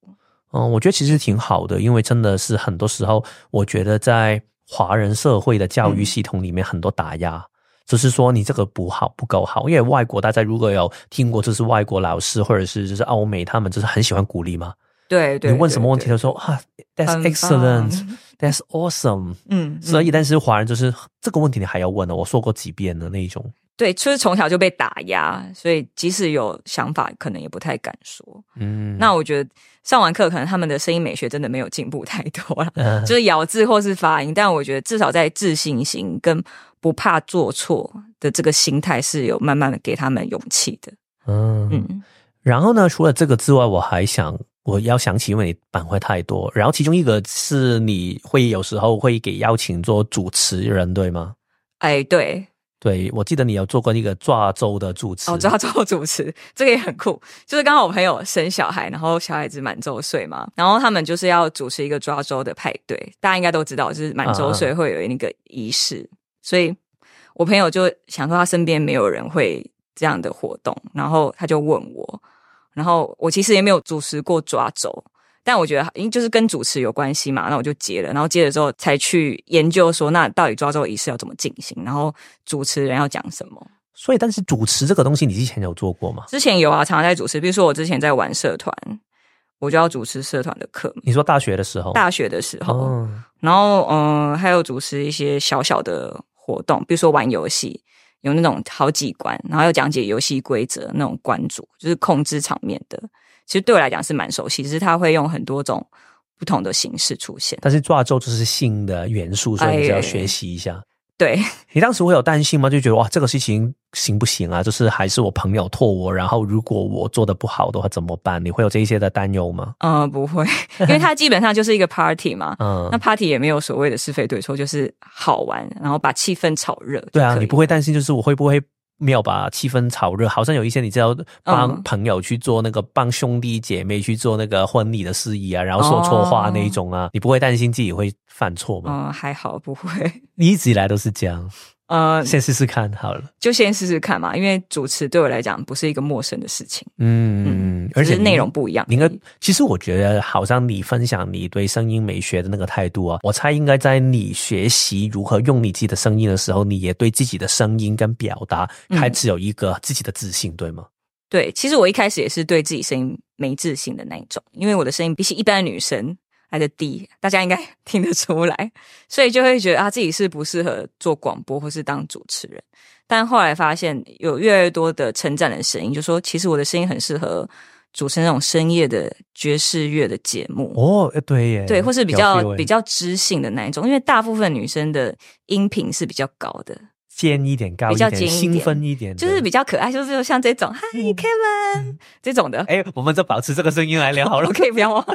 嗯，我觉得其实挺好的，因为真的是很多时候，我觉得在华人社会的教育系统里面很多打压。就是说你这个不好不够好，因为外国大家如果有听过，就是外国老师或者是就是欧美，他们就是很喜欢鼓励嘛。对对，你问什么问题对都说啊，That's excellent, That's awesome。嗯，所以，嗯但是华人就是这个问题，你还要问呢？我说过几遍的那一种。对，就是从小就被打压，所以即使有想法，可能也不太敢说。嗯，那我觉得上完课，可能他们的声音美学真的没有进步太多了，呃就是咬字或是发音。但我觉得至少在自信心跟不怕做错的这个心态，是有慢慢的给他们勇气的。嗯。嗯，然后呢，除了这个之外，我还想我要想起，因为你板块太多，然后其中一个是你会有时候会给邀请做主持人，对吗？哎，对，对，我记得你有做过那个抓周的主持，哦，抓周主持这个也很酷，就是刚好我朋友生小孩，然后小孩子满周岁嘛，然后他们就是要主持一个抓周的派对，大家应该都知道，就是满周岁会有那个仪式，所以我朋友就想说他身边没有人会这样的活动，然后他就问我，然后我其实也没有主持过抓周。但我觉得因为就是跟主持有关系嘛，那我就接了，然后接了之后才去研究说，那到底抓周仪式要怎么进行，然后主持人要讲什么。所以，但是主持这个东西，你之前有做过吗？之前有啊，常常在主持。比如说，我之前在玩社团，我就要主持社团的课。你说大学的时候？大学的时候，然后嗯，还有主持一些小小的活动，比如说玩游戏，有那种好几关，然后要讲解游戏规则那种关主，就是控制场面的。其实对我来讲是蛮熟悉，只是他会用很多种不同的形式出现。但是抓周就是新的元素，所以你就要学习一下。对 你当时会有担心吗？就觉得哇，这个事情行不行啊？就是还是我朋友托我，然后如果我做的不好的话怎么办？你会有这一些的担忧吗？嗯，不会，因为它基本上就是一个 party 嘛。嗯，那 party 也没有所谓的是非对错，就是好玩，然后把气氛炒热。对啊，你不会担心，就是我会不会？没有把气氛炒热，好像有一些你知道帮朋友去做那个帮兄弟姐妹去做那个婚礼的事宜啊，然后说错话那一种啊，你不会担心自己会犯错吗？哦，还好不会，你一直以来都是这样。呃，先试试看好了，就先试试看嘛。因为主持对我来讲不是一个陌生的事情，嗯嗯，而且内容不一样。应该，其实我觉得，好像你分享你对声音美学的那个态度啊，我猜应该在你学习如何用你自己的声音的时候，你也对自己的声音跟表达开始有一个自己的自信，对吗？对，其实我一开始也是对自己声音没自信的那一种，因为我的声音比起一般的女生。来的低，大家应该 听得出来，所以就会觉得啊，自己是不适合做广播或是当主持人。但后来发现，有越来越多的称赞的声音，就说其实我的声音很适合主持那种深夜的爵士乐的节目。哦，对耶，对，或是比较比较知性的那一种，因为大部分女生的音频是比较高的。尖一点，高一点，兴奋一点，就是比较可爱，就是像这种，嗨，Kevin 这种的。哎，我们就保持这个声音来聊好了，可以不要吗？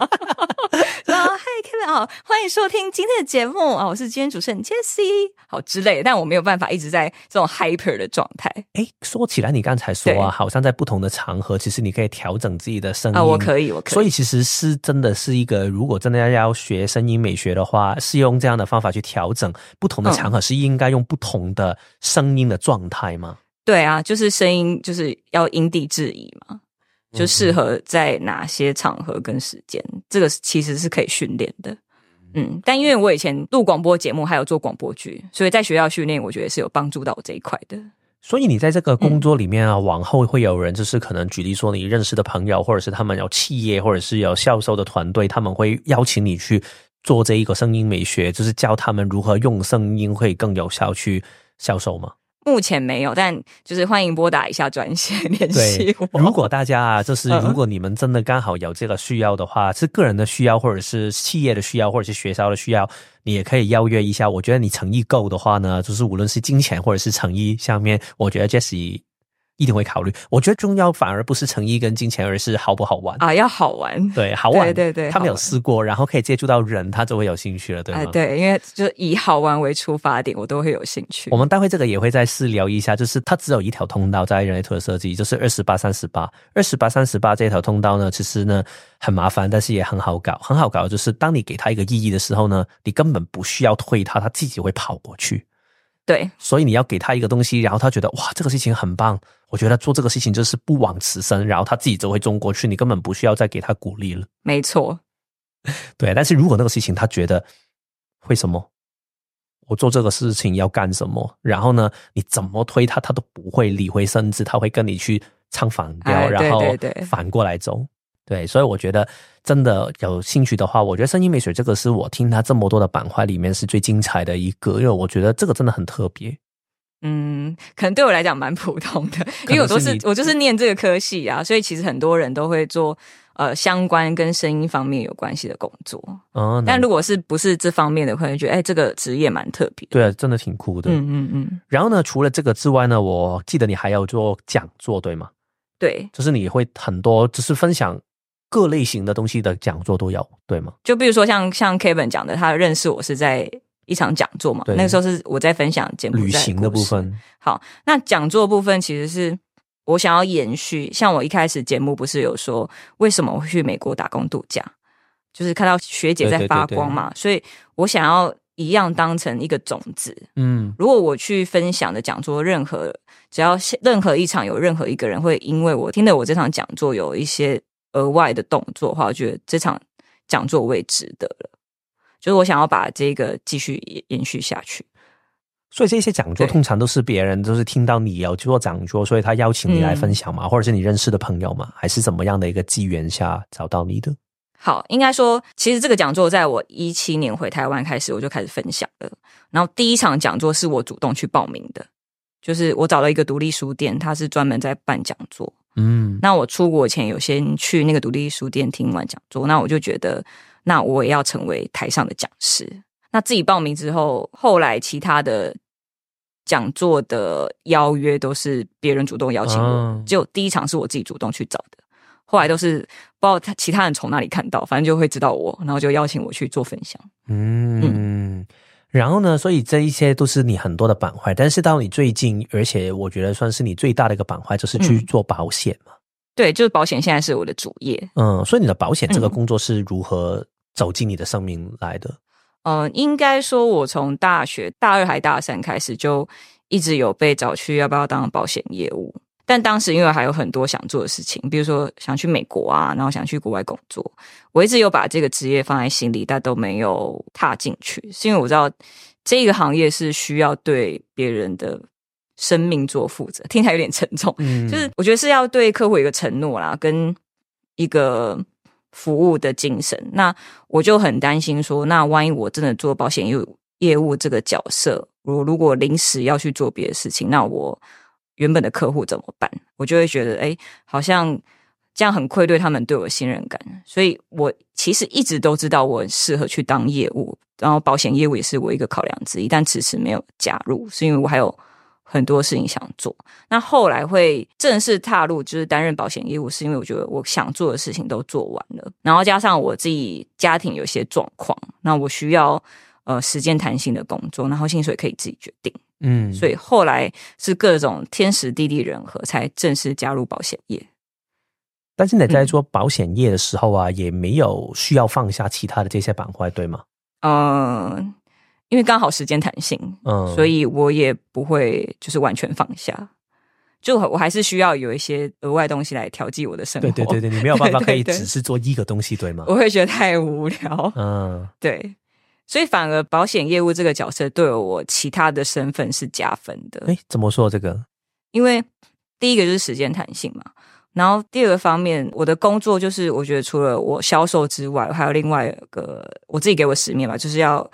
然后，嗨，Kevin 好，欢迎收听今天的节目啊，我是今天主持人 Jessie，好之类的，但我没有办法一直在这种 hyper 的状态。哎，说起来，你刚才说啊，好像在不同的场合，其实你可以调整自己的声音啊，我可以，我可以。所以其实是真的是一个，如果真的要要学声音美学的话，是用这样的方法去调整不同的场合，是应该用不同的。声音的状态吗？对啊，就是声音就是要因地制宜嘛，就适合在哪些场合跟时间，这个其实是可以训练的。嗯，但因为我以前录广播节目，还有做广播剧，所以在学校训练，我觉得是有帮助到我这一块的。所以你在这个工作里面啊，往后会有人就是可能举例说，你认识的朋友，或者是他们有企业，或者是有销售的团队，他们会邀请你去做这一个声音美学，就是教他们如何用声音会更有效去。销售吗？目前没有，但就是欢迎拨打一下专线联系我。如果大家啊，就是如果你们真的刚好有这个需要的话，是个人的需要，或者是企业的需要，或者是学校的需要，你也可以邀约一下。我觉得你诚意够的话呢，就是无论是金钱或者是诚意上面，我觉得 Jesse。一定会考虑。我觉得重要反而不是诚意跟金钱，而是好不好玩啊！要好玩，对，好玩，对对对。他没有试过，然后可以接触到人，他就会有兴趣了，对吗？对，因为就以好玩为出发点，我都会有兴趣。我们待会这个也会再试聊一下，就是它只有一条通道在人类图的设计，就是二十八三十八，二十八三十八这条通道呢，其实呢很麻烦，但是也很好搞，很好搞。就是当你给他一个意义的时候呢，你根本不需要推他，他自己会跑过去。对，所以你要给他一个东西，然后他觉得哇，这个事情很棒。我觉得做这个事情就是不枉此生，然后他自己走回中国去，你根本不需要再给他鼓励了。没错，对。但是如果那个事情他觉得为什么我做这个事情要干什么，然后呢，你怎么推他，他都不会理会，甚至他会跟你去唱反调，然后反过来走。对，所以我觉得真的有兴趣的话，我觉得声音美学这个是我听他这么多的板块里面是最精彩的一个，因为我觉得这个真的很特别。嗯，可能对我来讲蛮普通的，因为我都是我就是念这个科系啊，所以其实很多人都会做呃相关跟声音方面有关系的工作。哦，但如果是不是这方面的，可能觉得哎，这个职业蛮特别。对，真的挺酷的。嗯嗯嗯。然后呢，除了这个之外呢，我记得你还要做讲座，对吗？对，就是你会很多，就是分享。各类型的东西的讲座都有，对吗？就比如说像像 Kevin 讲的，他认识我是在一场讲座嘛，那个时候是我在分享柬埔寨旅行的部分。好，那讲座部分其实是我想要延续，像我一开始节目不是有说为什么会去美国打工度假，就是看到学姐在发光嘛，所以我想要一样当成一个种子。嗯，如果我去分享的讲座，任何只要任何一场有任何一个人会因为我听了我这场讲座有一些。额外的动作的话，我觉得这场讲座位置的了。就是我想要把这个继续延续下去。所以这些讲座通常都是别人都是听到你要做讲座，所以他邀请你来分享嘛，或者是你认识的朋友嘛，还是怎么样的一个机缘下找到你的？好，应该说，其实这个讲座在我一七年回台湾开始，我就开始分享了。然后第一场讲座是我主动去报名的，就是我找了一个独立书店，它是专门在办讲座。嗯那我出国前有先去那个独立书店听完讲座，那我就觉得，那我也要成为台上的讲师。那自己报名之后，后来其他的讲座的邀约都是别人主动邀请我，哦就第一场是我自己主动去找的，后来都是不知道他其他人从哪里看到，反正就会知道我，然后就邀请我去做分享。嗯。然后呢？所以这一些都是你很多的板块，但是到你最近，而且我觉得算是你最大的一个板块，就是去嗯做保险嘛。对，就是保险现在是我的主业。嗯，所以你的保险这个嗯工作是如何走进你的生命来的？嗯，应该说，我从大学大二还大三开始，就一直有被找去要不要当保险业务。但当时因为还有很多想做的事情，比如说想去美国啊，然后想去国外工作，我一直有把这个职业放在心里，但都没有踏进去，是因为我知道这个行业是需要对别人的生命做负责，听起来有点沉重，嗯就是我觉得是要对客户一个承诺啦，跟一个服务的精神。那我就很担心说，那万一我真的做保险业务业务这个角色，我如果临时要去做别的事情，那我原本的客户怎么办？我就会觉得，哎，好像这样很愧对他们对我信任感。所以我其实一直都知道我适合去当业务，然后保险业务也是我一个考量之一，但迟迟没有加入，是因为我还有很多事情想做。那后来会正式踏入就是担任保险业务，是因为我觉得我想做的事情都做完了，然后加上我自己家庭有些状况，那我需要呃时间弹性的工作，然后薪水可以自己决定，嗯，所以后来是各种天时地利人和，才正式加入保险业。但是你在嗯做保险业的时候啊，也没有需要放下其他的这些板块，对吗？嗯、因为刚好时间弹性，嗯，所以我也不会就是完全放下。就我还是需要有一些额外东西来调剂我的生活。对对对对，你没有办法可以只是做一个东西，对吗？我会觉得太无聊。嗯对，所以反而保险业务这个角色对我其他的身份是加分的，哎，怎么说这个？因为第一个就是时间弹性嘛，然后第二个方面，我的工作就是我觉得除了我销售之外，还有另外一个我自己给我使命吧，就是要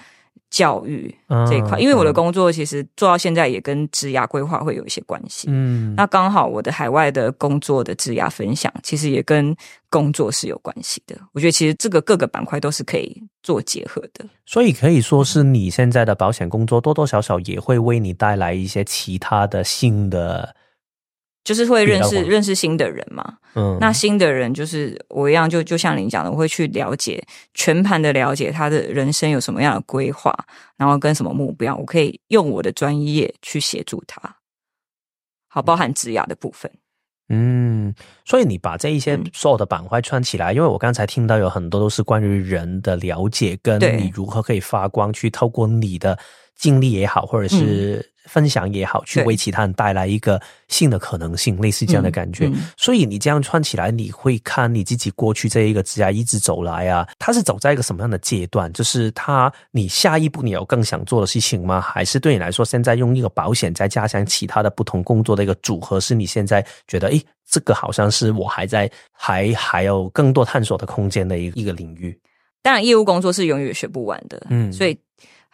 教育嗯这一块，因为我的嗯工作其实做到现在也跟职涯规划会有一些关系。嗯，那刚好我的海外的工作的职涯分享，其实也跟工作是有关系的。我觉得其实这个各个板块都是可以做结合的。所以可以说是你现在的保险工作多多少少也会为你带来一些其他的新的，就是会认识认识新的人嘛，嗯，那新的人就是我一样，就就像您讲的，我会去了解全盘的了解他的人生有什么样的规划，然后跟什么目标，我可以用我的专业去协助他。好，包含职涯的部分。嗯，所以你把这一些嗯。所有的板块串起来，因为我刚才听到有很多都是关于人的了解，跟你如何可以发光，去透过你的经历也好，或者是分享也好，去为其他人带来一个新的可能性，类似这样的感觉。所以你这样串起来，你会看你自己过去这一个职涯一直走来啊，它是走在一个什么样的阶段？就是它，你下一步你有更想做的事情吗？还是对你来说，现在用一个保险再加上其他的不同工作的一个组合，是你现在觉得，诶，这个好像是我还在还还有更多探索的空间的一个一个领域。当然，业务工作是永远学不完的，嗯所以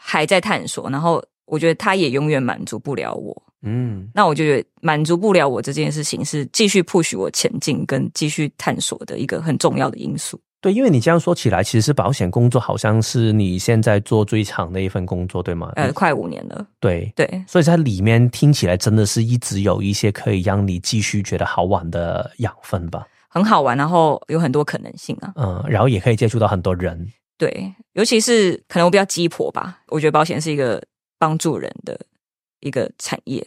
还在探索。然后我觉得他也永远满足不了我。嗯那我就觉得满足不了我这件事情，是继续 push 我前进跟继续探索的一个很重要的因素。对，因为你这样说起来，其实保险工作好像是你现在做最长的一份工作，对吗？呃，快五年了，对，对，所以在里面听起来真的是一直有一些可以让你继续觉得好玩的养分吧。很好玩，然后有很多可能性啊。嗯，然后也可以接触到很多人。对，尤其是可能我比较鸡婆吧，我觉得保险是一个帮助人的一个产业。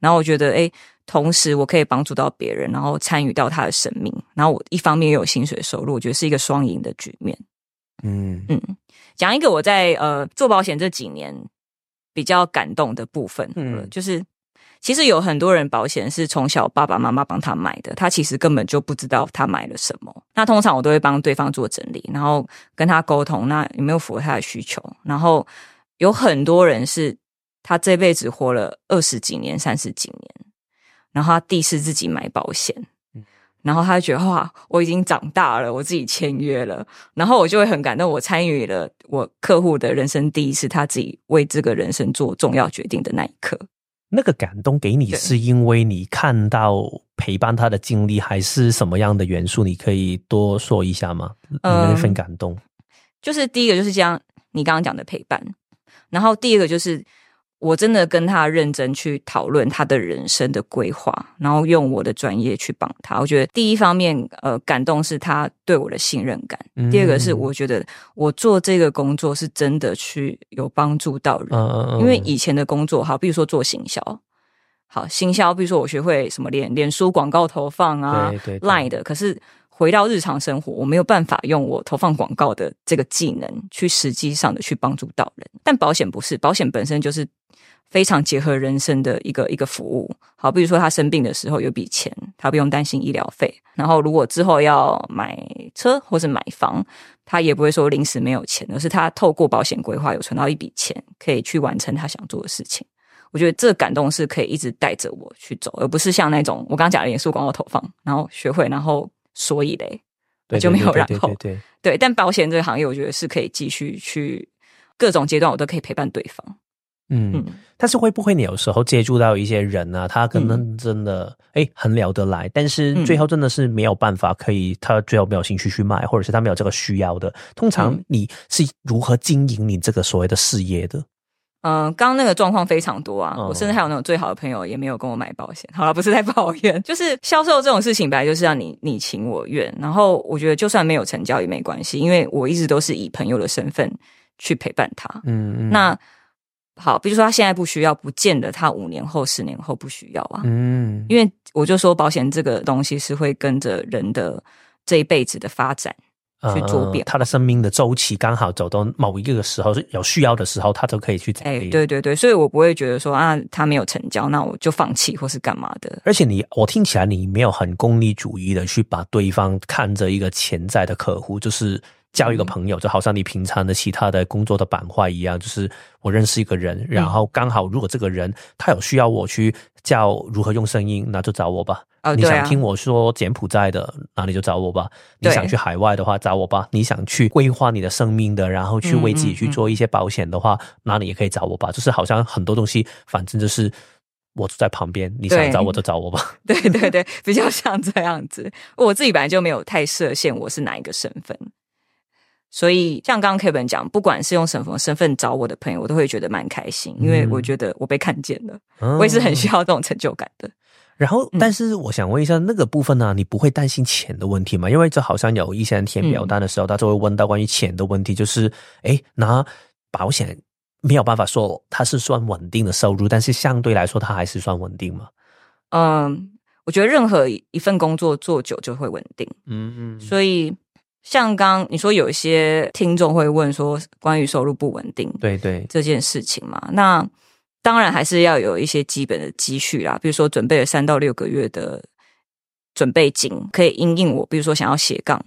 然后我觉得，哎，同时我可以帮助到别人，然后参与到他的生命，然后我一方面又有薪水收入，我觉得是一个双赢的局面。嗯嗯，讲一个我在呃做保险这几年比较感动的部分，嗯嗯，就是其实有很多人保险是从小爸爸妈妈帮他买的，他其实根本就不知道他买了什么。那通常我都会帮对方做整理，然后跟他沟通，那有没有符合他的需求？然后有很多人是他这辈子活了二十几年、三十几年，然后他第一次自己买保险，然后他就觉得哇，我已经长大了，我自己签约了，然后我就会很感动，我参与了我客户的人生第一次，他自己为这个人生做重要决定的那一刻。那个感动给你，是因为你看到陪伴他的经历，还是什么样的元素？你可以多说一下吗？你那份感动，就是第一个就是这样，你刚刚讲的陪伴，然后第二个就是。我真的跟他认真去讨论他的人生的规划，然后用我的专业去帮他。我觉得第一方面，呃，感动是他对我的信任感；第二个是我觉得我做这个工作是真的去有帮助到人。因为以前的工作，好，比如说做行销，好，行销，比如说我学会什么脸脸书广告投放啊，line 的，可是回到日常生活，我没有办法用我投放广告的这个技能去实际上的去帮助到人。但保险不是，保险本身就是。非常结合人生的一个一个服务，好，比如说他生病的时候有笔钱，他不用担心医疗费。然后如果之后要买车或是买房，他也不会说临时没有钱，而是他透过保险规划有存到一笔钱，可以去完成他想做的事情。我觉得这感动是可以一直带着我去走，而不是像那种我刚刚讲的严肃广告投放，然后学会，然后所以嘞就没有然后。对对，但保险这个行业，我觉得是可以继续去各种阶段，我都可以陪伴对方。嗯，但是会不会你有时候接触到一些人呢？他可能真的哎很聊得来，但是最后真的是没有办法可以，他最后没有兴趣去卖，或者是他没有这个需要的。通常你是如何经营你这个所谓的事业的？嗯，刚刚那个状况非常多啊，我甚至还有那种最好的朋友也没有跟我买保险。好了，不是在抱怨，就是销售这种事情本来就是让你你情我愿。然后我觉得就算没有成交也没关系，因为我一直都是以朋友的身份去陪伴他。嗯嗯，那。好，比如说他现在不需要，不见得他五年后、十年后不需要啊。嗯，因为我就说保险这个东西是会跟着人的这一辈子的发展去做变，他的生命的周期刚好走到某一个时候是有需要的时候，他都可以去。哎，对对对，所以我不会觉得说啊，他没有成交，那我就放弃或是干嘛的。而且你，我听起来你没有很功利主义的去把对方看着一个潜在的客户，就是。交一个朋友，就好像你平常的其他的工作的板块一样，就是我认识一个人，然后刚好如果这个人他有需要我去教如何用声音，那就找我吧。你想听我说柬埔寨的，那你就找我吧。你想去海外的话，找我吧。你想去规划你的生命的，然后去为自己去做一些保险的话，那你也可以找我吧。就是好像很多东西，反正就是我在旁边，你想找我就找我吧。对对对，比较像这样子。我自己本来就没有太设限，我是哪一个身份。所以，像刚刚 Kevin 讲，不管是用什么身份找我的朋友，我都会觉得蛮开心，因为我觉得我被看见了，我也是很需要这种成就感的。然后，但是我想问一下，那个部分呢，你不会担心钱的问题吗？因为这好像有一些人填表单的时候，他就会问到关于钱的问题，就是，哎，拿保险没有办法说它是算稳定的收入，但是相对来说，它还是算稳定吗？嗯，我觉得任何一份工作做久就会稳定。嗯嗯，所以。像刚你说有一些听众会问说关于收入不稳定，对对这件事情嘛，那当然还是要有一些基本的积蓄啦，比如说准备了三到六个月的准备金，可以应应我，比如说想要斜杠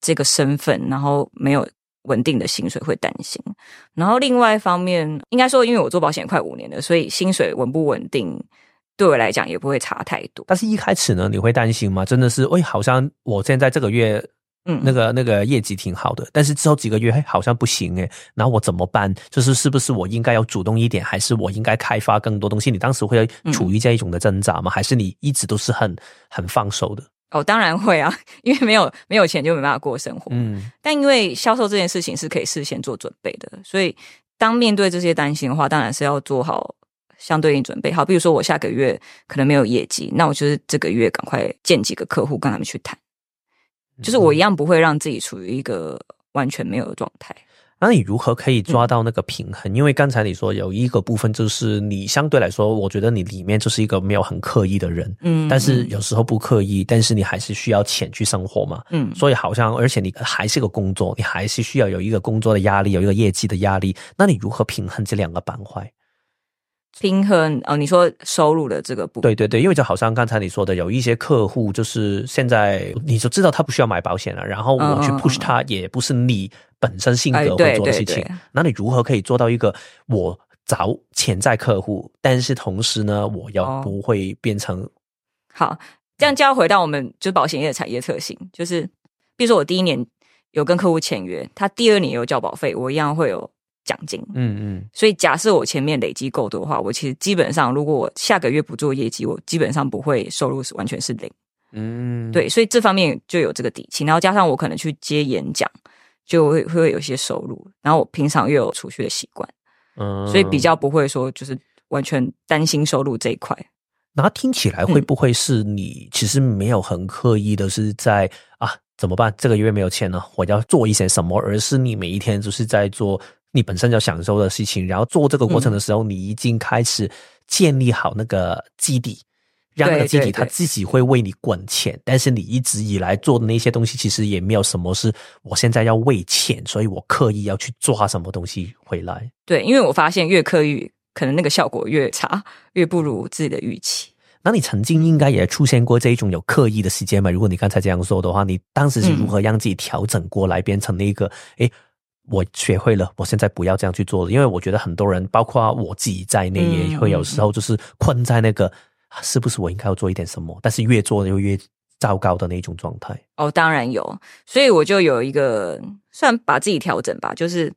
这个身份，然后没有稳定的薪水会担心。然后另外一方面，应该说因为我做保险快五年了，所以薪水稳不稳定对我来讲也不会差太多。但是一开始呢，你会担心吗？真的是，哎，好像我现在这个月。嗯，那个那个业绩挺好的，但是之后几个月好像不行哎，然后我怎么办？就是是不是我应该要主动一点，还是我应该开发更多东西？你当时会处于这一种的挣扎吗？还是你一直都是很很放手的？哦，当然会啊，因为没有没有钱就没办法过生活。嗯，但因为销售这件事情是可以事先做准备的，所以当面对这些担心的话，当然是要做好相对应准备。好，比如说我下个月可能没有业绩，那我就是这个月赶快见几个客户，跟他们去谈。就是我一样不会让自己处于一个完全没有的状态。那你如何可以抓到那个平衡？因为刚才你说有一个部分就是你相对来说，我觉得你里面就是一个没有很刻意的人，嗯，但是有时候不刻意，但是你还是需要钱去生活嘛，嗯，所以好像而且你还是个工作，你还是需要有一个工作的压力，有一个业绩的压力。那你如何平衡这两个板块？平衡哦，你说收入的这个部分，对对对，因为就好像刚才你说的，有一些客户就是现在你就知道他不需要买保险了，然后我去 push 他，也不是你本身性哎格会做的事情对。那你如何可以做到一个我找潜在客户，但是同时呢，我要哦不会变成好，这样就要回到我们就保险业的产业特性，就是比如说我第一年有跟客户签约，他第二年有交保费，我一样会有奖金。嗯嗯所以假设我前面累积够多的话，我其实基本上如果我下个月不做业绩，我基本上不会收入是完全是零。嗯，对，所以这方面就有这个底气，然后加上我可能去接演讲，就会会有一些收入，然后我平常又有储蓄的习惯，嗯所以比较不会说就是完全担心收入这一块。那听起来嗯会不会是你其实没有很刻意的是在、啊怎么办？这个月没有钱了，我要做一些什么？而是你每一天就是在做你本身要享受的事情，然后做这个过程的时候，你已经开始建立好那个基底。让那个基底它自己会为你滚钱，但是你一直以来做的那些东西，其实也没有什么是我现在要为钱，所以我刻意要去抓什么东西回来。对，因为我发现越刻意，可能那个效果越差，越不如自己的预期。那你曾经应该也出现过这一种有刻意的时间嘛？如果你刚才这样说的话，你当时是如何让自己调整过来，变成那个诶，我学会了，我现在不要这样去做了。因为我觉得很多人，包括我自己在内，嗯也会有时候就是困在那个、啊是不是我应该要做一点什么，但是越做就越糟糕的那种状态。哦，当然有，所以我就有一个算把自己调整吧，就是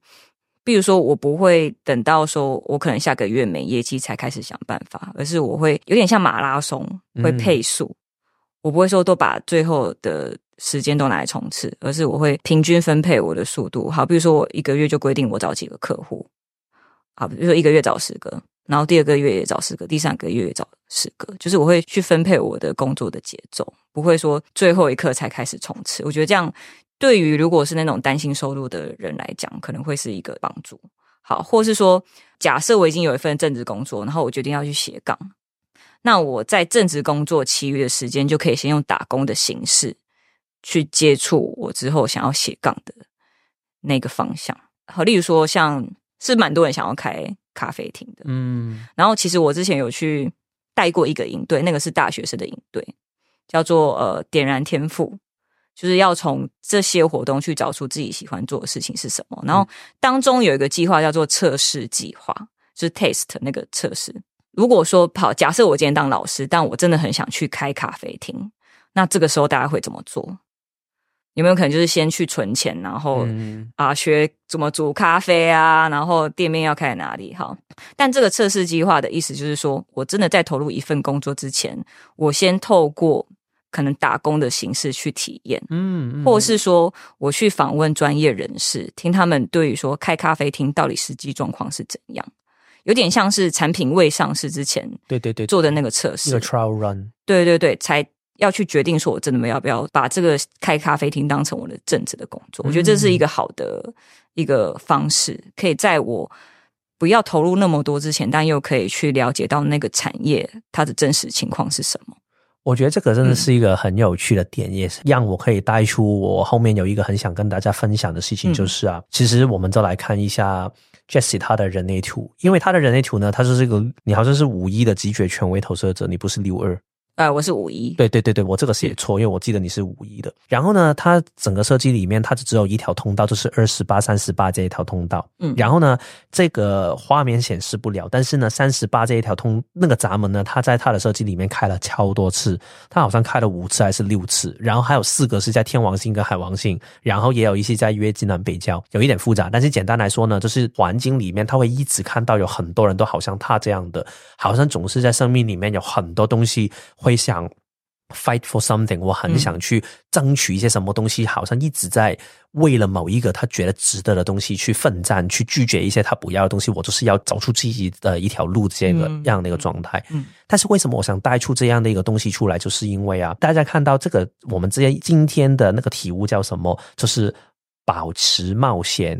比如说我不会等到说我可能下个月没业绩才开始想办法，而是我会有点像马拉松，会嗯配速，我不会说都把最后的时间都拿来冲刺，而是我会平均分配我的速度。好，比如说我一个月就规定我找几个客户，好，比如说一个月找十个，然后第二个月也找十个，第三个月也找十个，就是我会去分配我的工作的节奏，不会说最后一刻才开始冲刺。我觉得这样对于如果是那种担心收入的人来讲，可能会是一个帮助。好，或是说，假设我已经有一份正职工作，然后我决定要去斜杠，那我在正职工作其余的时间，就可以先用打工的形式去接触我之后想要斜杠的那个方向。好，例如说，像是蛮多人想要开咖啡厅的，嗯然后其实我之前有去带过一个营队，那个是大学生的营队，叫做呃点燃天赋，就是要从这些活动去找出自己喜欢做的事情是什么。然后当中有一个计划叫做测试计划，就是 taste 那个测试。如果说跑，假设我今天当老师，但我真的很想去开咖啡厅，那这个时候大家会怎么做？有没有可能就是先去存钱，然后嗯啊，学怎么煮咖啡啊，然后店面要开在哪里？好，但这个测试计划的意思就是说，我真的在投入一份工作之前，我先透过可能打工的形式去体验，嗯或是说我去访问专业人士，听他们对于说开咖啡厅到底实际状况是怎样，有点像是产品未上市之前对对对，做的那个测一个试，trial run。对对对，才要去决定说我真的要不要把这个开咖啡厅当成我的正职的工作。我觉得这是一个好的一个方式，可以在我不要投入那么多之前，但又可以去了解到那个产业它的真实情况是什么。我觉得这个真的是一个很有趣的点，也是让我可以带出我后面有一个很想跟大家分享的事情，嗯就是啊，其实我们就来看一下 Jesse 他的人类图，因为他的人类图呢，他是这个你好像是五一的直觉权威投射者，你不是六二。呃，我是五一，对对对对，我这个写错，因为我记得你是五一的。然后呢，它整个设计里面，它就只有一条通道，就是二十八、三十八这一条通道。嗯然后呢，这个画面显示不了，但是呢，三十八这一条通那个闸门呢，它在它的设计里面开了超多次，它好像开了五次还是六次，然后还有四个是在天王星跟海王星，然后也有一些在约基南北交，有一点复杂，但是简单来说呢，就是环境里面，它会一直看到有很多人都好像他这样的，好像总是在生命里面有很多东西会想。fight for something，我很想去争取一些什么东西，好像一直在为了某一个他觉得值得的东西去奋战，去拒绝一些他不要的东西。我就是要找出自己的一条路，这个嗯样的一个状态。嗯但是为什么我想带出这样的一个东西出来，就是因为啊，大家看到这个我们之间今天的那个体悟叫什么？就是保持冒险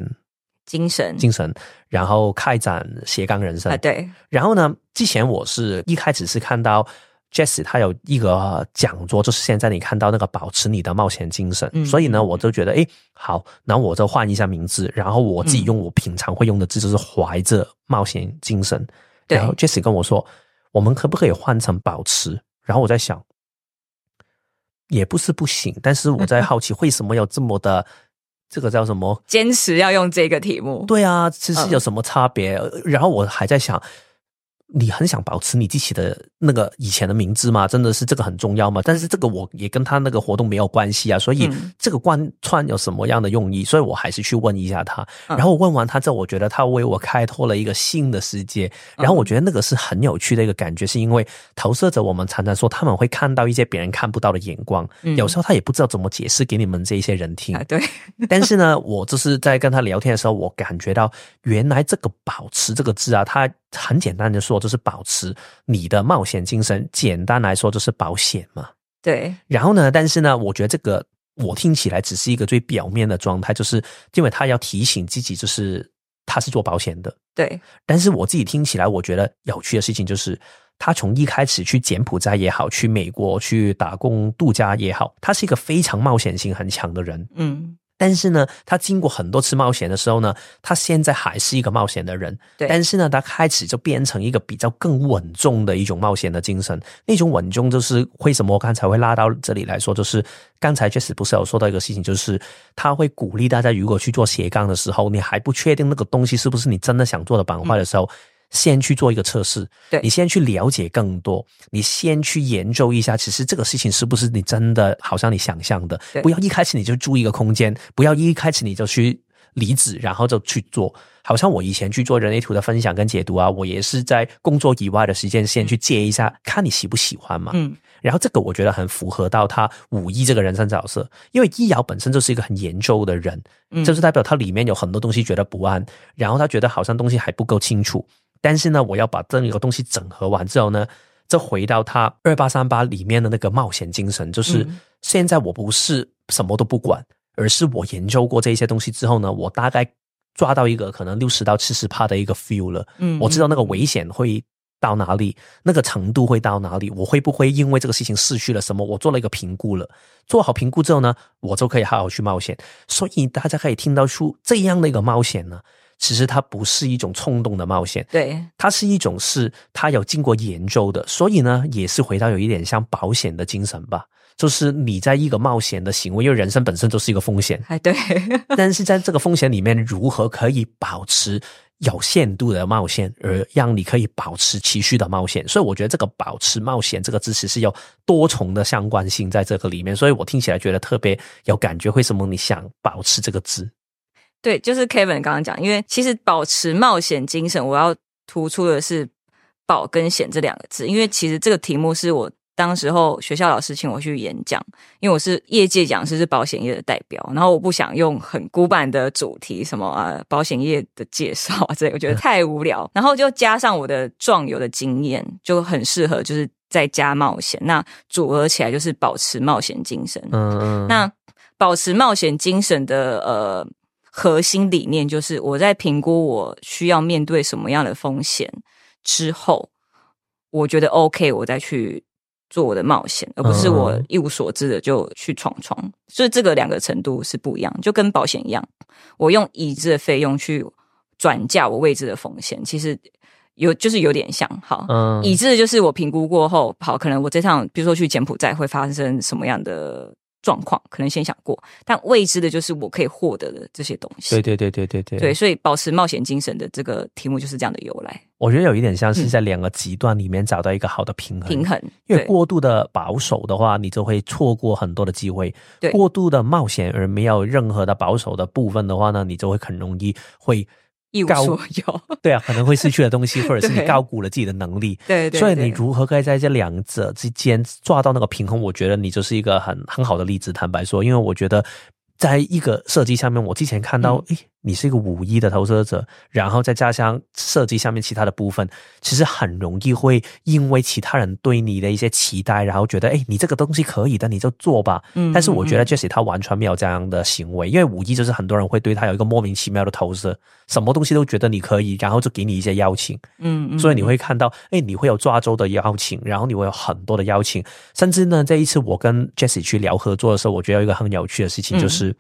精神精神，然后开展斜杠人生啊，。对，然后呢，之前我是一开始是看到 Jesse 他有一个讲座，就是现在你看到那个保持你的冒险精神，嗯所以呢，我就觉得哎好，然后我就换一下名字，然后我自己用我平常会用的字，就是怀着冒险精神。对然后 Jesse 跟我说，我们可不可以换成保持？然后我在想，也不是不行，但是我在 好奇为什么有这么的这个叫什么？坚持要用这个题目。对啊，其实有什么差别？然后我还在想。你很想保持你自己的那个以前的名字吗？真的是这个很重要吗？但是这个我也跟他那个活动没有关系啊，所以这个贯穿有什么样的用意？所以我还是去问一下他。然后问完他之后，我觉得他为我开拓了一个新的世界。然后我觉得那个是很有趣的一个感觉，是因为投射者我们常常说他们会看到一些别人看不到的眼光，有时候他也不知道怎么解释给你们这一些人听。对，但是呢，我就是在跟他聊天的时候，我感觉到原来这个“保持”这个字啊，它。很简单的说，就是保持你的冒险精神。简单来说，就是保险嘛。对。然后呢，但是呢，我觉得这个我听起来只是一个最表面的状态，就是因为他要提醒自己，就是他是做保险的。对。但是我自己听起来，我觉得有趣的事情就是，他从一开始去柬埔寨也好，去美国去打工度假也好，他是一个非常冒险性很强的人。嗯。但是呢，他经过很多次冒险的时候呢，他现在还是一个冒险的人。对。但是呢，他开始就变成一个比较更稳重的一种冒险的精神。那种稳重就是为什么我刚才会拉到这里来说，就是刚才 Jesse 不是有说到一个事情，就是他会鼓励大家，如果去做斜杠的时候，你还不确定那个东西是不是你真的想做的板块的时候。先去做一个测试，对你先去了解更多，你先去研究一下，其实这个事情是不是你真的好像你想象的？不要一开始你就租一个空间，不要一开始你就去离职，然后就去做。好像我以前去做人类图的分享跟解读啊，我也是在工作以外的时间先去借一下，看你喜不喜欢嘛。嗯，然后这个我觉得很符合到他五一这个人生角色，因为易遥本身就是一个很研究的人，嗯，就是代表他里面有很多东西觉得不安，然后他觉得好像东西还不够清楚。但是呢，我要把这一个东西整合完之后呢，再回到他二八三八里面的那个冒险精神，就是现在我不是什么都不管，而是我研究过这些东西之后呢，我大概抓到一个可能六十到七十帕的一个 feel 了。嗯，我知道那个危险会到哪里，那个程度会到哪里，我会不会因为这个事情失去了什么？我做了一个评估了，做好评估之后呢，我就可以好好去冒险。所以大家可以听到出这样的一个冒险呢。其实它不是一种冲动的冒险，对，它是一种是它有经过研究的，所以呢，也是回到有一点像保险的精神吧，就是你在一个冒险的行为，因为人生本身就是一个风险，哎，对，但是在这个风险里面，如何可以保持有限度的冒险，而让你可以保持持续的冒险？所以我觉得这个保持冒险这个字词是有多重的相关性在这个里面，所以我听起来觉得特别有感觉。为什么你想保持这个字？对，就是 Kevin 刚刚讲，因为其实保持冒险精神，我要突出的是“保”跟“险”这两个字，因为其实这个题目是我当时候学校老师请我去演讲，因为我是业界讲师，是保险业的代表，然后我不想用很古板的主题，什么啊保险业的介绍啊这，我觉得太无聊，然后就加上我的壮游的经验，就很适合，就是在加冒险，那组合起来就是保持冒险精神。嗯嗯，那保持冒险精神的呃。核心理念就是我在评估我需要面对什么样的风险之后，我觉得 OK，我再去做我的冒险，而不是我一无所知的就去闯闯。所以这个两个程度是不一样，就跟保险一样，我用已知的费用去转嫁我未知的风险，其实有就是有点像。好，已知的就是我评估过后，好，可能我这趟比如说去柬埔寨会发生什么样的。状况可能先想过，但未知的就是我可以获得的这些东西。对对对对对对。对，所以保持冒险精神的这个题目就是这样的由来。我觉得有一点像是在两个极端里面找到一个好的平衡。平衡，因为过度的保守的话，你就会错过很多的机会；过度的冒险而没有任何的保守的部分的话呢，你就会很容易会。一无所有，对啊，可能会失去的东西，或者是你高估了自己的能力，对对。所以你如何可以在这两者之间抓到那个平衡？我觉得你就是一个很很好的例子。坦白说，因为我觉得在一个设计上面，我之前看到，诶。你是一个五一的投资者，然后再加上设计下面其他的部分，其实很容易会因为其他人对你的一些期待，然后觉得哎，你这个东西可以的，你就做吧。嗯，但是我觉得 Jesse 他完全没有这样的行为，因为五一就是很多人会对他有一个莫名其妙的投射，什么东西都觉得你可以，然后就给你一些邀请。嗯嗯，所以你会看到，哎，你会有抓周的邀请，然后你会有很多的邀请，甚至呢，这一次我跟 Jesse 去聊合作的时候，我觉得有一个很有趣的事情就是。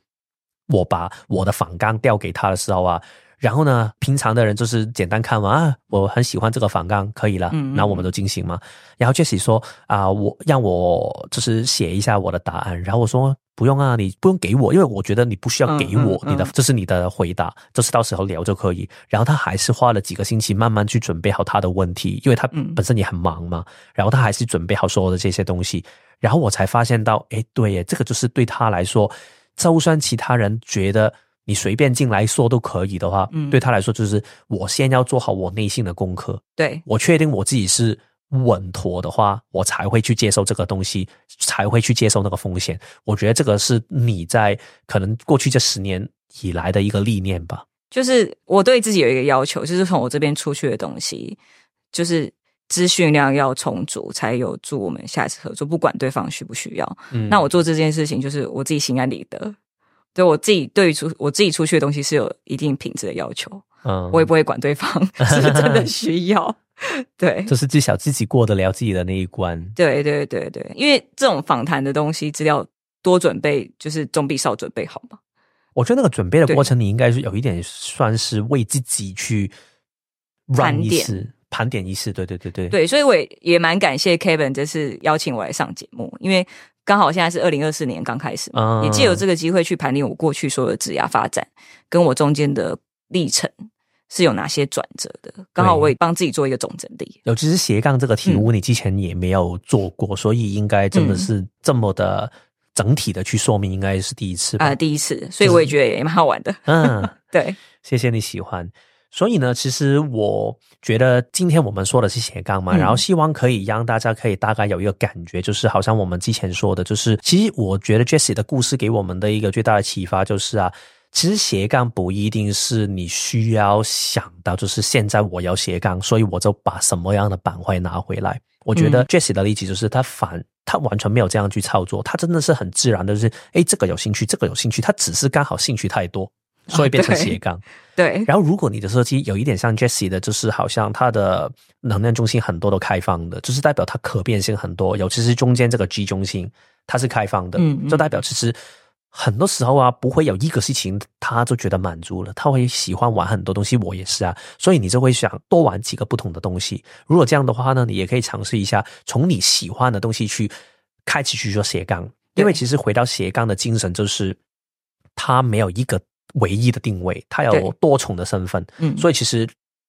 我把我的仿钢调给他的时候啊，然后呢，平常的人就是简单看完啊，我很喜欢这个反纲，可以了，嗯嗯然后我们都进行嘛。然后 Jessie 说啊、我让我就是写一下我的答案，然后我说不用啊，你不用给我，因为我觉得你不需要给我，嗯嗯嗯你的这是你的回答，就是到时候聊就可以。然后他还是花了几个星期慢慢去准备好他的问题，因为他嗯本身也很忙嘛，然后他还是准备好所有的这些东西，然后我才发现到，哎，对耶，这个就是对他来说，就算其他人觉得你随便进来说都可以的话，嗯对他来说就是我先要做好我内心的功课，对，我确定我自己是稳妥的话，我才会去接受这个东西，才会去接受那个风险。我觉得这个是你在可能过去这十年以来的一个历练吧。就是我对自己有一个要求，就是从我这边出去的东西，就是资讯量要充足，才有助我们下一次合作，不管对方需不需要。嗯那我做这件事情，就是我自己心安理得。对我自己对于出我自己出去的东西是有一定品质的要求，嗯我也不会管对方 是真的需要。对，就是至少自己过得了自己的那一关。对对对对，因为这种访谈的东西，资料多准备，就是总比少准备好嘛。我觉得那个准备的对过程，你应该是有一点算是为自己去点一次盘点一次，对对对对，对，所以我也也蛮感谢 Kevin 这次邀请我来上节目，因为刚好现在是二零二四年刚开始嘛，嗯也借由这个机会去盘点我过去所有的职涯发展，跟我中间的历程是有哪些转折的。刚好我也帮自己做一个总整理。尤其是斜杠这个题嗯目，你之前也没有做过，所以应该真的是这么的整体的去说明，应该是第一次吧。啊、第一次，所以我也觉得也蛮好玩的。嗯，对，谢谢你喜欢。所以呢，其实我觉得今天我们说的是斜杠嘛，嗯然后希望可以让大家可以大概有一个感觉，就是好像我们之前说的，就是其实我觉得 Jessie 的故事给我们的一个最大的启发就是啊，其实斜杠不一定是你需要想到，就是现在我要斜杠，所以我就把什么样的板块拿回来。我觉得嗯 Jessie 的例子就是他反。他完全没有这样去操作，他真的是很自然的，就是诶，这个有兴趣，这个有兴趣，他只是刚好兴趣太多，所以变成斜杠。对，然后，如果你的设计有一点像 Jessie 的，就是好像它的能量中心很多都开放的，就是代表它可变性很多，尤其是中间这个 G 中心，它是开放的，嗯嗯就代表其实很多时候啊，不会有一个事情他就觉得满足了，他会喜欢玩很多东西，我也是啊，所以你就会想多玩几个不同的东西。如果这样的话呢，你也可以尝试一下从你喜欢的东西去开始去做斜杠，因为其实回到斜杠的精神就是它没有一个唯一的定位，它有多重的身份，嗯，所以其实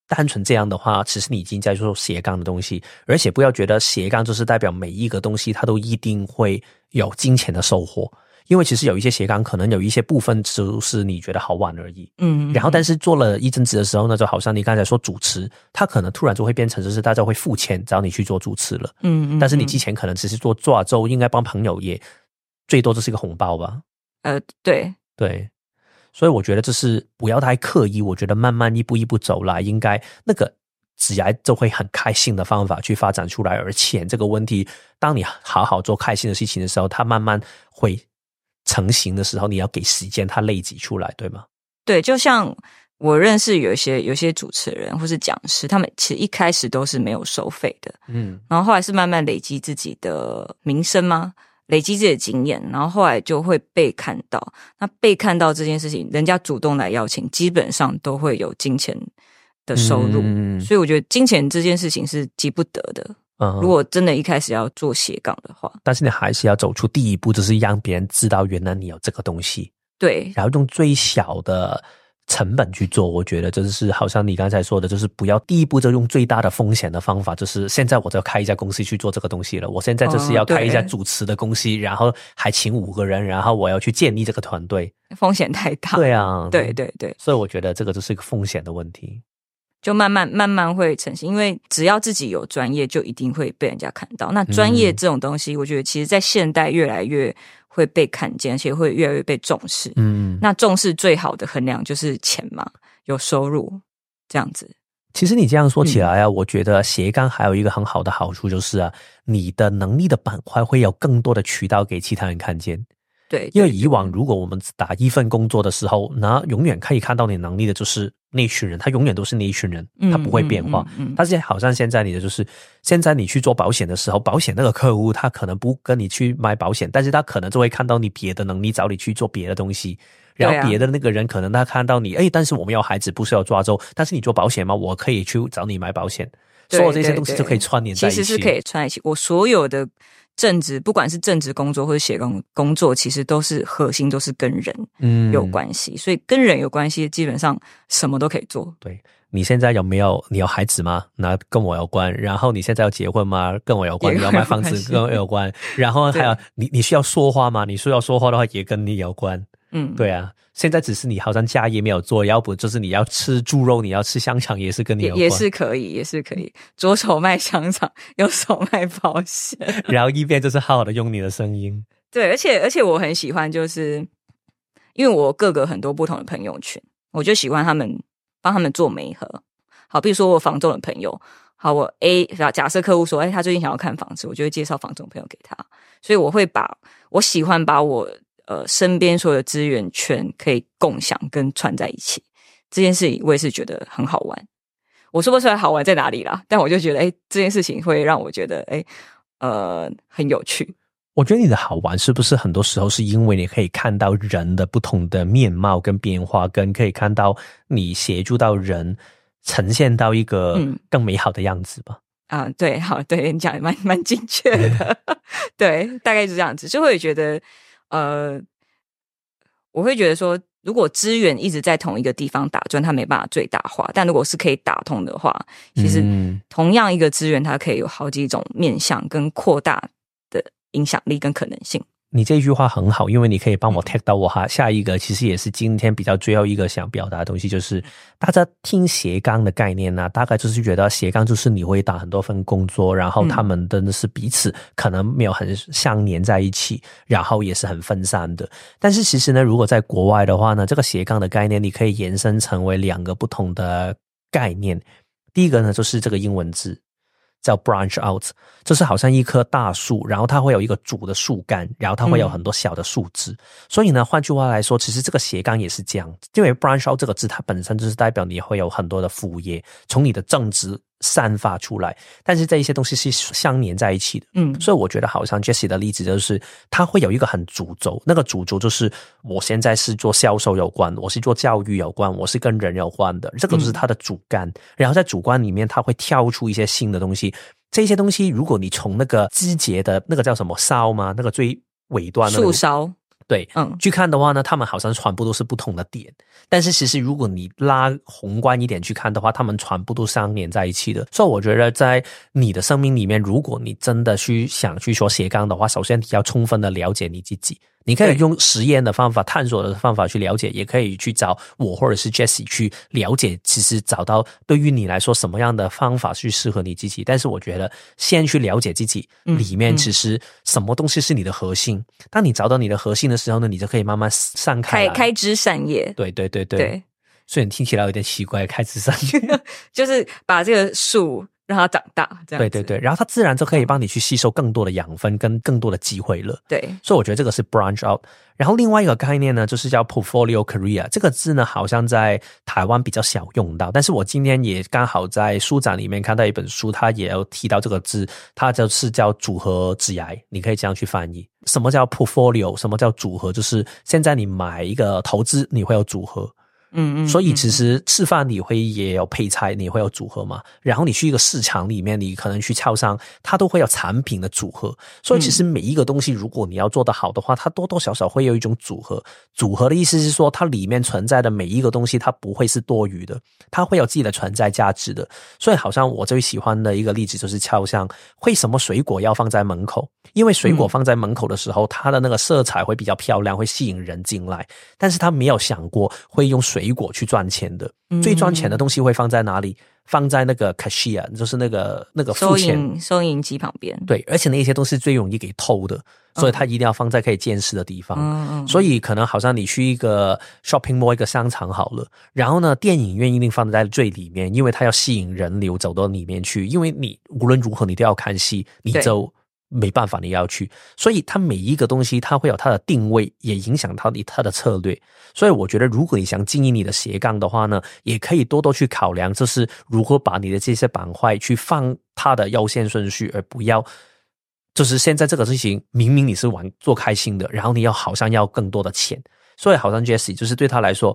单纯这样的话，其实你已经在做斜杠的东西，而且不要觉得斜杠就是代表每一个东西它都一定会有金钱的收获，因为其实有一些斜杠可能有一些部分只是你觉得好玩而已。嗯，然后，但是做了一阵子的时候呢，就好像你刚才说主持，它可能突然就会变成就是大家会付钱找你去做主持了，嗯，嗯但是你嗯之前可能只是做做了之后，应该帮朋友也最多就是一个红包吧。呃，对，对，所以我觉得这是不要太刻意，我觉得慢慢一步一步走来，应该那个自然就会很开心的方法去发展出来。而且这个问题，当你好好做开心的事情的时候，它慢慢会成型的时候，你要给时间它累积出来，对吗？对，就像我认识有一些有一些主持人或是讲师，他们其实一开始都是没有收费的，嗯然后后来是慢慢累积自己的名声吗？累积自己的经验，然后后来就会被看到。那被看到这件事情，人家主动来邀请，基本上都会有金钱的收入。嗯所以我觉得金钱这件事情是急不得的。嗯如果真的一开始要做斜杠的话，但是你还是要走出第一步，就是让别人知道原来你有这个东西。对然后用最小的成本去做，我觉得这就是好像你刚才说的，就是不要第一步就用最大的风险的方法，就是现在我就要开一家公司去做这个东西了，我现在就是要开一家主持的公司，然后还请五个人，然后我要去建立这个团队。风险太大。对啊，对对对，所以我觉得这个就是一个风险的问题。就慢慢慢慢会成型，因为只要自己有专业，就一定会被人家看到。那专业这种东西，我觉得其实在现代越来越会被看见，而且会越来越被重视。嗯，那重视最好的衡量就是钱嘛，有收入这样子。其实你这样说起来啊，嗯我觉得斜杠还有一个很好的好处就是啊，你的能力的板块会有更多的渠道给其他人看见。对，因为以往如果我们只打一份工作的时候，那永远可以看到你能力的就是那一群人，他永远都是那一群人，他不会变化。嗯嗯嗯嗯但是好像现在你的就是，现在你去做保险的时候，保险那个客户他可能不跟你去买保险，但是他可能就会看到你别的能力，找你去做别的东西。然后别的那个人可能他看到你，哎，但是我们要孩子不是要抓周，但是你做保险吗？我可以去找你买保险，所有这些东西都可以串联在一起。其实是可以串在一起。我所有的正职，不管是正职工作或者写工工作，其实都是核心都是跟人嗯有关系，所以跟人有关系，基本上什么都可以做。对你现在有没有你有孩子吗？那跟我有关。然后你现在要结婚吗？跟我有关。也你要买房子跟我有关。然后还有你你需要说话吗？你需要说话的话也跟你有关。嗯，对啊，现在只是你好像家业没有做，要不就是你要吃猪肉，你要吃香肠也是跟你有关。也也是可以，也是可以，左手卖香肠，右手卖保险。然后一边就是好好的用你的声音。对，而且而且我很喜欢，就是因为我各个很多不同的朋友圈，我就喜欢他们帮他们做媒合。好，比如说我房仲的朋友，好，我 A 假假设客户说，哎，他最近想要看房子，我就会介绍房仲朋友给他。所以我会把我喜欢把我呃身边所有的资源圈可以共享跟串在一起，这件事情我也是觉得很好玩。我说不出来好玩在哪里啦，但我就觉得，哎，这件事情会让我觉得，哎，呃，很有趣。我觉得你的好玩是不是很多时候是因为你可以看到人的不同的面貌跟变化，跟可以看到你协助到人呈现到一个嗯更美好的样子吧？啊，对，好，对你讲的蛮蛮精确的，对，大概是这样子，就会觉得，呃，我会觉得说，如果资源一直在同一个地方打转，它没办法最大化，但如果是可以打通的话，其实嗯同样一个资源，它可以有好几种面向跟扩大的影响力跟可能性。你这句话很好，因为你可以帮我嗯 tag 到我哈。下一个其实也是今天比较最后一个想表达的东西，就是大家听斜杠的概念呢、大概就是觉得斜杠就是你会打很多份工作，然后嗯他们真的是彼此可能没有很相连在一起，然后也是很分散的。但是其实呢，如果在国外的话呢，这个斜杠的概念你可以延伸成为两个不同的概念。第一个呢，就是这个英文字叫 branch out，就是好像一棵大树，然后它会有一个主的树干，然后它会有很多小的树枝。所以呢，换句话来说，其实这个斜杠也是这样，因为 branch out 这个字它本身就是代表你会有很多的副业，从你的正职散发出来，但是这一些东西是相连在一起的。嗯所以我觉得好像 Jessie 的例子就是，他会有一个很主轴，那个主轴就是我现在是做销售有关，我是做教育有关，我是跟人有关的，这个就是他的主干。然后在主观里面，他会跳出一些新的东西。这些东西，如果你从那个枝节的那个叫什么梢吗？那个最尾端的那个树梢，对，嗯去看的话呢，他们好像全部都是不同的点，但是其实如果你拉宏观一点去看的话，他们全部都相连在一起的。所以我觉得在你的生命里面，如果你真的去想去说斜杠的话，首先你要充分的了解你自己。你可以用实验的方法、探索的方法去了解，也可以去找我或者是 Jessie 去了解。其实找到对于你来说什么样的方法去适合你自己。但是我觉得先去了解自己嗯里面嗯其实什么东西是你的核心。当你找到你的核心的时候呢，你就可以慢慢散开开枝散叶，对对对对，对，虽然听起来有点奇怪，开枝散叶。就是把这个树让它长大，这样对对对，然后它自然就可以帮你去吸收更多的养分跟更多的机会了。对，所以我觉得这个是 branch out。然后另外一个概念呢，就是叫 portfolio career。这个字呢，好像在台湾比较少用到，但是我今天也刚好在书展里面看到一本书，它也有提到这个字，它就是叫组合职涯，你可以这样去翻译。什么叫 portfolio？什么叫组合？就是现在你买一个投资，你会有组合。嗯嗯，所以嗯其实吃饭你会也有配菜，你会有组合嘛。然后你去一个市场里面，你可能去超商，它都会有产品的组合。所以其实每一个东西，如果你要做得好的话，它多多少少会有一种组合。组合的意思是说，它里面存在的每一个东西，它不会是多余的，它会有自己的存在价值的。所以好像我最喜欢的一个例子就是超商，为什么水果要放在门口？因为水果嗯放在门口的时候，它的那个色彩会比较漂亮，会吸引人进来。但是他没有想过会用水果去赚钱的。嗯最赚钱的东西会放在哪里？放在那个 cashier，就是那个那个付收钱。银收银机旁边，对，而且那些都是最容易给偷的，所以它一定要放在可以见识的地方。嗯嗯，所以可能好像你去一个 shopping mall 一个商场好了，然后呢，电影院一定放在最里面，因为它要吸引人流走到里面去，因为你无论如何你都要看戏，你对就没办法你要去，所以它每一个东西它会有它的定位，也影响到你它的策略。所以我觉得，如果你想经营你的斜杠的话呢，也可以多多去考量，就是如何把你的这些板块去放它的优先顺序，而不要。就是现在这个事情，明明你是玩做开心的，然后你要好像要更多的钱，所以好像 Jesse 就是对他来说，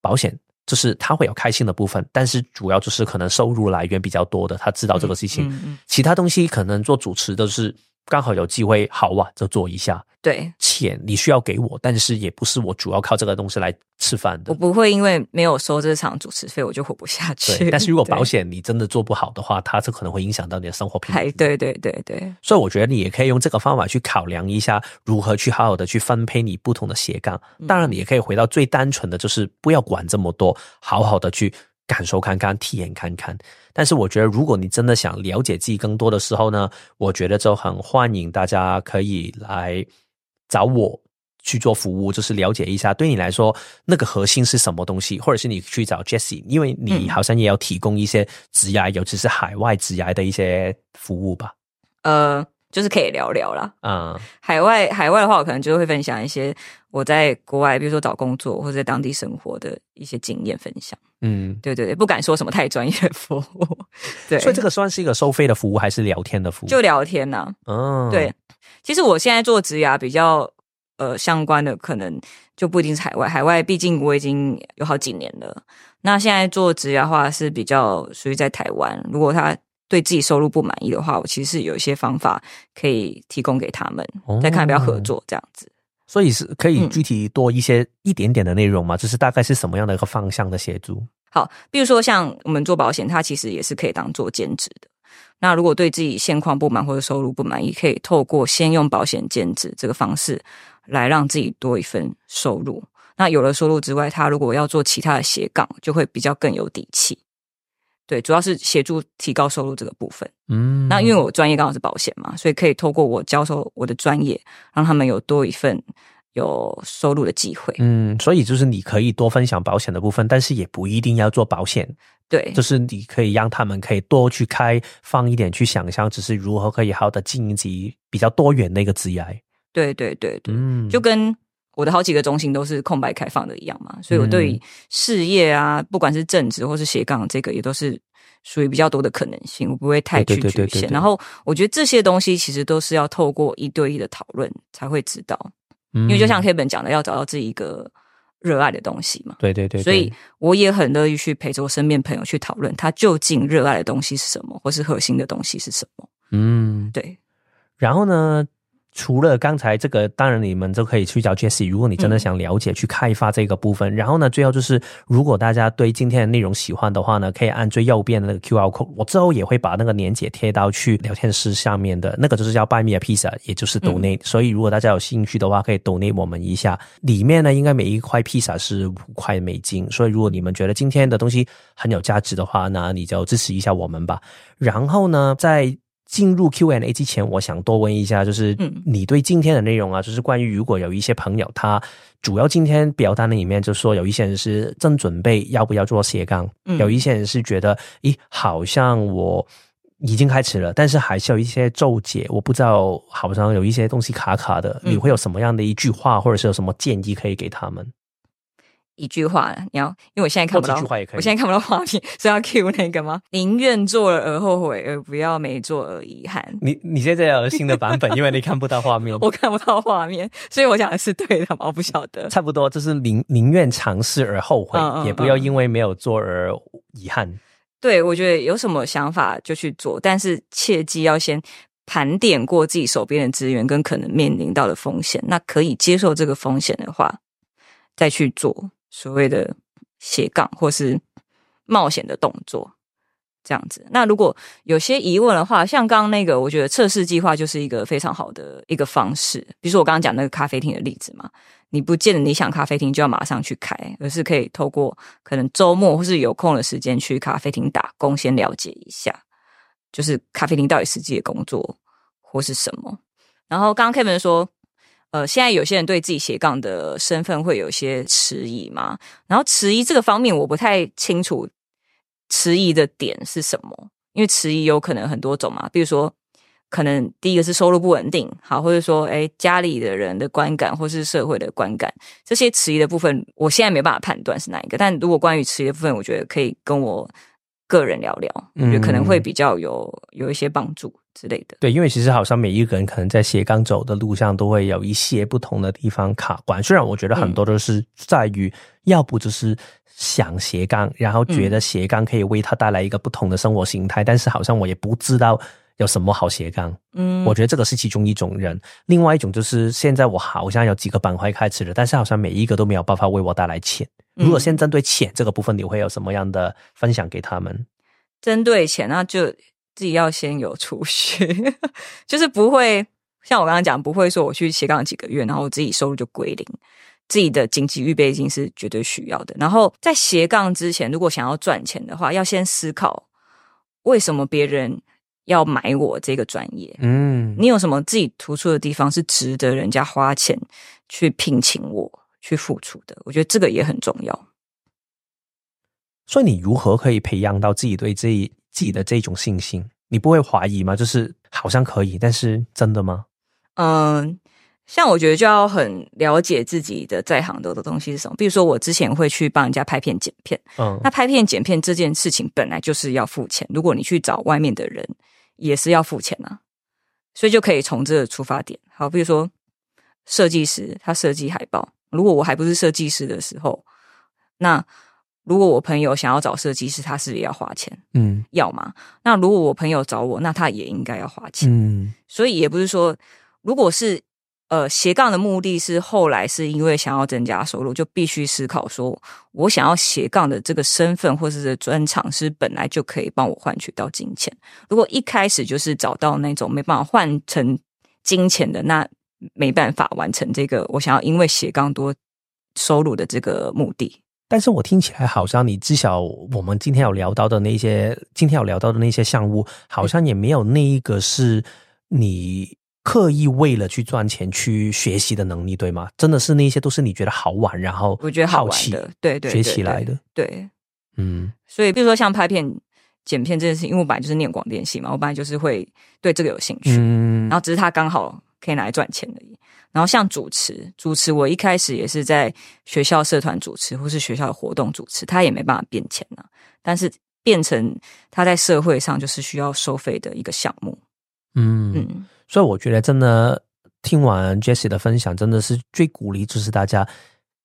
保险就是他会有开心的部分，但是主要就是可能收入来源比较多的，他知道这个事情。嗯嗯其他东西可能做主持的是刚好有机会，好啊，就做一下。对，钱你需要给我，但是也不是我主要靠这个东西来吃饭的。我不会因为没有收这场主持费，我就活不下去。但是如果 保险你真的做不好的话，它这可能会影响到你的生活品还质。对对对对，所以我觉得你也可以用这个方法去考量一下，如何去好好的去分配你不同的斜杠。当然，你也可以回到最单纯的就是不要管这么多，好好的去感受看看、体验看看。但是我觉得，如果你真的想了解自己更多的时候呢，我觉得就很欢迎大家可以来找我。去做服务，就是了解一下对你来说那个核心是什么东西，或者是你去找 Jessie，因为你嗯好像也要提供一些职涯，尤其是海外职涯的一些服务吧。呃，就是可以聊聊啦。嗯海外海外的话，我可能就会分享一些我在国外，比如说找工作或者在当地生活的一些经验分享。嗯，对对对，不敢说什么太专业的服务。对，所以这个算是一个收费的服务还是聊天的服务？就聊天呐、嗯，对，其实我现在做职涯比较呃相关的，可能就不一定是海外。海外毕竟我已经有好几年了。那现在做职涯的话是比较属于在台湾。如果他对自己收入不满意的话，我其实有一些方法可以提供给他们，哦再看要不要合作这样子。所以是可以嗯具体多一些、一点点的内容吗？就是大概是什么样的一个方向的协助？好，比如说像我们做保险，它其实也是可以当做兼职的。那如果对自己现况不满或者收入不满意，可以透过先用保险兼职这个方式来让自己多一份收入。那有了收入之外，他如果要做其他的斜杠，就会比较更有底气。对，主要是协助提高收入这个部分。嗯，那因为我专业刚好是保险嘛，所以可以透过我教授我的专业，让他们有多一份有收入的机会。嗯，所以就是你可以多分享保险的部分，但是也不一定要做保险，对，就是你可以让他们可以多去开放一点，去想象，只是如何可以好好的经营自己比较多元的一个职业。对对对对，嗯，就跟我的好几个中心都是空白开放的一样嘛，所以我对于事业啊，不管是正职或是斜杠，这个也都是属于比较多的可能性，我不会太去局限。然后我觉得这些东西其实都是要透过一对一的讨论才会知道，因因为就像 K 本讲的，要找到自己一个热爱的东西嘛。对对对，对所以我也很乐意去陪着我身边朋友去讨论他究竟热爱的东西是什么，或是核心的东西是什么。嗯，对，然后呢，除了刚才这个，当然你们都可以去找 Jessie，如果你真的嗯想了解、去开发这个部分。然后呢，最后就是，如果大家对今天的内容喜欢的话呢，可以按最右边的那个 QR code，我之后也会把那个链接贴到去聊天室下面的那个，就是叫 Buy Me a Pizza，也就是 donate、所以如果大家有兴趣的话，可以 donate 我们一下。里面呢，应该每一块披萨是五块美金，所以如果你们觉得今天的东西很有价值的话，那你就支持一下我们吧。然后呢，在进入 Q&A 之前，我想多问一下，就是嗯你对今天的内容啊，就是关于如果有一些朋友他主要今天表单里面就说有一些人是正准备要不要做斜杠，嗯有一些人是觉得，咦，好像我。已经开始了，但是还是有一些骤解，我不知道，好像有一些东西卡卡的。嗯你会有什么样的一句话，或者是有什么建议可以给他们？一句话，你要，因为我现在看不到，或几句话也可以我现在看不到画面，所以要 Q 那个吗？宁愿做了而后悔，而不要没做而遗憾。你你现在有新的版本，因为你看不到画面。我看不到画面，所以我讲的是对的吗？我不晓得。差不多，就是宁宁愿尝试而后悔，嗯嗯也不要因为没有做而遗憾。对，我觉得有什么想法就去做，但是切记要先盘点过自己手边的资源跟可能面临到的风险。那可以接受这个风险的话，再去做所谓的斜杠或是冒险的动作。这样子，那如果有些疑问的话，像刚刚那个，我觉得测试计划就是一个非常好的一个方式。比如说我刚刚讲那个咖啡厅的例子嘛，你不见得你想咖啡厅就要马上去开，而是可以透过可能周末或是有空的时间去咖啡厅打工，先了解一下，就是咖啡厅到底实际的工作或是什么。然后刚刚 Kevin 说，呃，现在有些人对自己斜杠的身份会有一些迟疑嘛，然后迟疑这个方面我不太清楚迟疑的点是什么，因为迟疑有可能很多种嘛，比如说。可能第一个是收入不稳定，好，或者说，哎，家里的人的观感，或是社会的观感，这些迟疑的部分，我现在没办法判断是哪一个。但如果关于迟疑的部分，我觉得可以跟我个人聊聊，我觉得可能会比较有有一些帮助。之类的。对，因为其实好像每一个人可能在斜杠走的路上都会有一些不同的地方卡关。虽然我觉得很多都是在于，要不就是想斜杠，然后觉得斜杠可以为他带来一个不同的生活形态，但是好像我也不知道有什么好斜杠。嗯，我觉得这个是其中一种人。另外一种就是现在我好像有几个板块开始了，但是好像每一个都没有办法为我带来钱。如果先针对钱这个部分，你会有什么样的分享给他们？针对钱，那就自己要先有储蓄，就是不会像我刚刚讲，不会说我去斜杠几个月，然后自己收入就归零。自己的经济预备金是绝对需要的。然后在斜杠之前，如果想要赚钱的话，要先思考为什么别人要买我这个专业。嗯，你有什么自己突出的地方是值得人家花钱去聘请我去付出的？我觉得这个也很重要。所以你如何可以培养到自己对自己自己的这种信心？你不会怀疑吗？就是好像可以，但是真的吗？嗯，像我觉得就要很了解自己的在行的的东西是什么。比如说，我之前会去帮人家拍片剪片，嗯，那拍片剪片这件事情本来就是要付钱。如果你去找外面的人，也是要付钱啊。所以就可以从这个出发点。好，比如说设计师他设计海报，如果我还不是设计师的时候，那。如果我朋友想要找设计师，他是也要花钱，嗯，要吗？那如果我朋友找我，那他也应该要花钱，嗯。所以也不是说，如果是呃斜杠的目的是后来是因为想要增加收入，就必须思考说，我想要斜杠的这个身份或者是专长是本来就可以帮我换取到金钱。如果一开始就是找到那种没办法换成金钱的，那没办法完成这个我想要因为斜杠多收入的这个目的。但是我听起来好像你至少我们今天有聊到的那些，今天有聊到的那些项目，好像也没有那一个是你刻意为了去赚钱去学习的能力，对吗？真的是那些都是你觉得好玩，然后我觉得好玩的，对对，学起来的，对，嗯。所以比如说像拍片、剪片这件事情，因为我本来就是念广电系嘛，我本来就是会对这个有兴趣，嗯，然后只是他刚好可以拿来赚钱而已。然后像主持，主持我一开始也是在学校社团主持，或是学校的活动主持，他也没办法变钱呢。但是变成他在社会上就是需要收费的一个项目。嗯嗯，所以我觉得真的听完 Jessie 的分享，真的是最鼓励就是大家。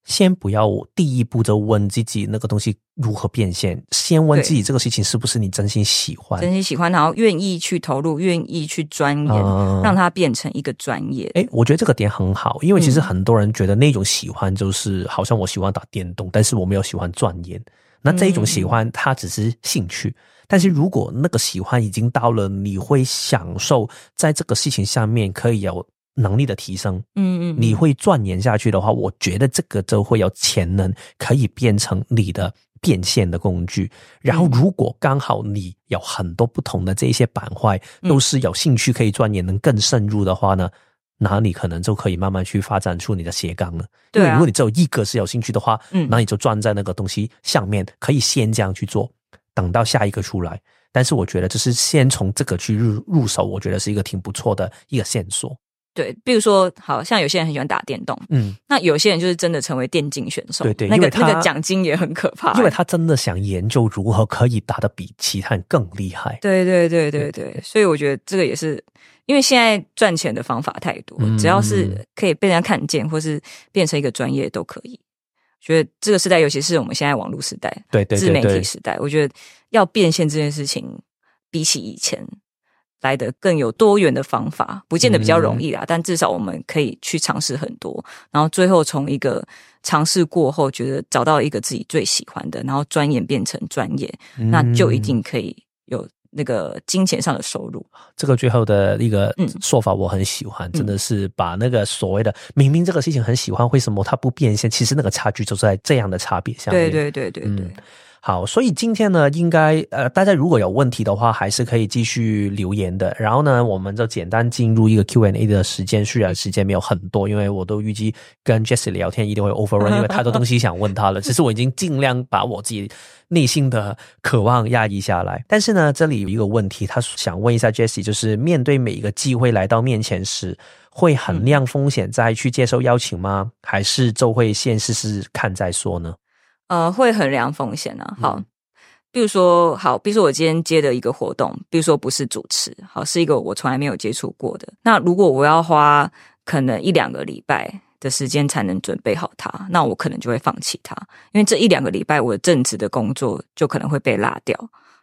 先不要第一步就问自己那个东西如何变现，先问自己这个事情是不是你真心喜欢，真心喜欢，然后愿意去投入，愿意去钻研，让它变成一个专业。哎，我觉得这个点很好，因为其实很多人觉得那种喜欢就是好像我喜欢打电动，但是我没有喜欢钻研。那这一种喜欢，它只是兴趣。但是如果那个喜欢已经到了，你会享受在这个事情上面可以有。能力的提升，嗯嗯，你会钻研下去的话，我觉得这个就会有潜能可以变成你的变现的工具。然后，如果刚好你有很多不同的这些板块，都是有兴趣可以钻研能更深入的话呢，那你可能就可以慢慢去发展出你的斜杠了。对，如果你只有一个是有兴趣的话，嗯，那你就钻在那个东西上面，可以先这样去做，等到下一个出来。但是我觉得，就是先从这个去入入手，我觉得是一个挺不错的一个线索。对，比如说，好像有些人很喜欢打电动，嗯，那有些人就是真的成为电竞选手，对对，那个那个奖金也很可怕，因为他真的想研究如何可以打得比其他人更厉害。对对对对对，所以我觉得这个也是，因为现在赚钱的方法太多，只要是可以被人家看见，或是变成一个专业都可以。觉得这个时代，尤其是我们现在网络时代，对对自媒体时代，我觉得要变现这件事情，比起以前。来的更有多元的方法，不见得比较容易啦，但至少我们可以去尝试很多，然后最后从一个尝试过后，觉得找到一个自己最喜欢的，然后钻研变成专业，那就一定可以有那个金钱上的收入。这个最后的一个说法我很喜欢，真的是把那个所谓的明明这个事情很喜欢，为什么它不变现？其实那个差距就在这样的差别下面。对对对对对。好，所以今天呢，应该呃，大家如果有问题的话，还是可以继续留言的。然后呢，我们就简单进入一个 Q&A 的时间，虽然时间没有很多，因为我都预计跟 Jessie 聊天一定会 overrun，因为太多东西想问他了。其实我已经尽量把我自己内心的渴望压抑下来。但是呢，这里有一个问题，他想问一下 Jessie，就是面对每一个机会来到面前时，会衡量风险再去接受邀请吗？还是就会先试试看再说呢？呃，会衡量风险呢。好，比如说，好，比如说我今天接的一个活动，比如说不是主持，好，是一个我从来没有接触过的。那如果我要花可能一两个礼拜的时间才能准备好它，那我可能就会放弃它，因为这一两个礼拜我的正职的工作就可能会被落掉，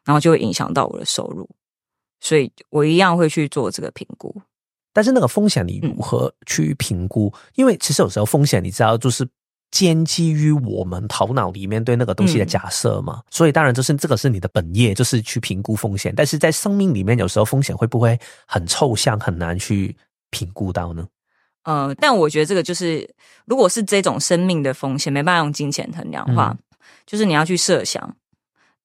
然后就会影响到我的收入。所以我一样会去做这个评估。但是那个风险你如何去评估？因为其实有时候风险你知道就是建基于我们头脑里面对那个东西的假设嘛，所以当然就是这个是你的本业，就是去评估风险。但是在生命里面，有时候风险会不会很抽象，很难去评估到呢？呃，但我觉得这个就是，如果是这种生命的风险，没办法用金钱衡量的话，就是你要去设想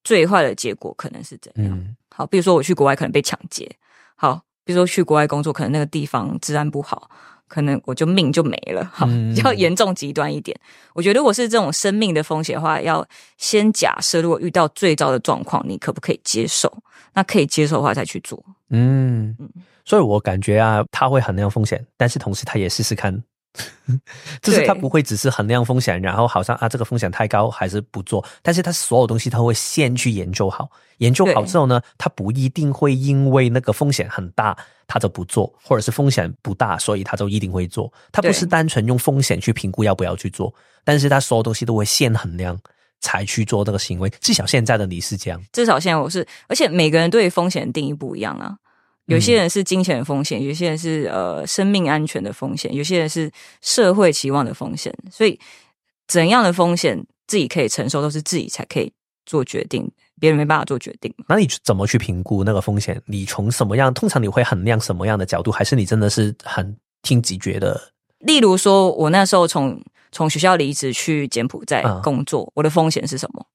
最坏的结果可能是怎样。好，比如说我去国外可能被抢劫，好。比如说去国外工作，可能那个地方治安不好，可能我就命就没了，哈，比较严重极端一点。我觉得如果是这种生命的风险的话，要先假设，如果遇到最糟的状况，你可不可以接受？那可以接受的话，再去做。嗯嗯，所以我感觉啊，他会衡量风险，但是同时他也试试看。就是他不会只是衡量风险，然后好像啊这个风险太高还是不做，但是他所有东西他会先去研究好，研究好之后呢，他不一定会因为那个风险很大他就不做，或者是风险不大所以他就一定会做，他不是单纯用风险去评估要不要去做，但是他所有东西都会先衡量才去做这个行为，至少现在的你是这样，至少现在我是，而且每个人对风险的定义不一样啊。有些人是金钱的风险，有些人是呃生命安全的风险，有些人是社会期望的风险。所以怎样的风险自己可以承受，都是自己才可以做决定，别人没办法做决定。那你怎么去评估那个风险？你从什么样？通常你会衡量什么样的角度？还是你真的是很听直觉的？例如说，我那时候从从学校离职去柬埔寨工作，我的风险是什么？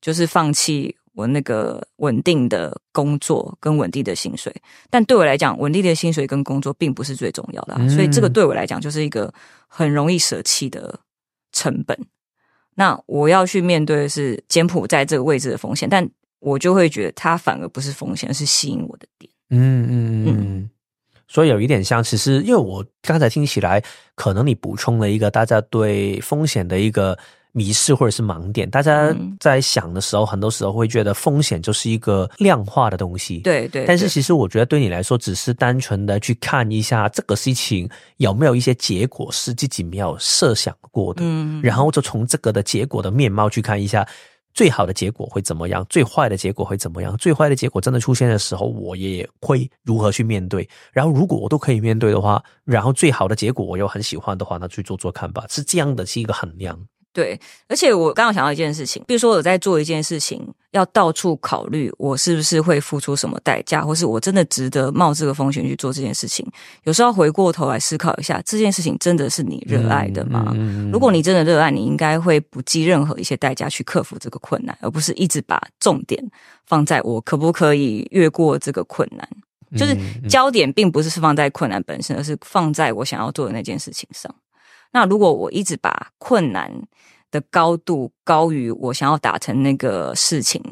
就是放弃。我那个稳定的工作跟稳定的薪水，但对我来讲，稳定的薪水跟工作并不是最重要的，所以这个对我来讲就是一个很容易舍弃的成本。那我要去面对的是柬埔寨这个位置的风险，但我就会觉得它反而不是风险，是吸引我的点。嗯嗯嗯，所以有一点像，其实因为我刚才听起来，可能你补充了一个大家对风险的一个。迷失或者是盲点，大家在想的时候，很多时候会觉得风险就是一个量化的东西。对对。但是其实我觉得对你来说，只是单纯的去看一下这个事情有没有一些结果是自己没有设想过的，嗯，然后就从这个的结果的面貌去看一下最好的结果会怎么样，最坏的结果会怎么样。最坏的结果真的出现的时候，我也会如何去面对。然后如果我都可以面对的话，然后最好的结果我又很喜欢的话，那去做做看吧。是这样的，是一个衡量。对，而且我刚刚想到一件事情，比如说我在做一件事情，要到处考虑我是不是会付出什么代价，或是我真的值得冒这个风险去做这件事情。有时候回过头来思考一下，这件事情真的是你热爱的吗？如果你真的热爱，你应该会不计任何一些代价去克服这个困难，而不是一直把重点放在我可不可以越过这个困难。就是焦点并不是是放在困难本身，而是放在我想要做的那件事情上。那如果我一直把困难的高度高于我想要达成那个事情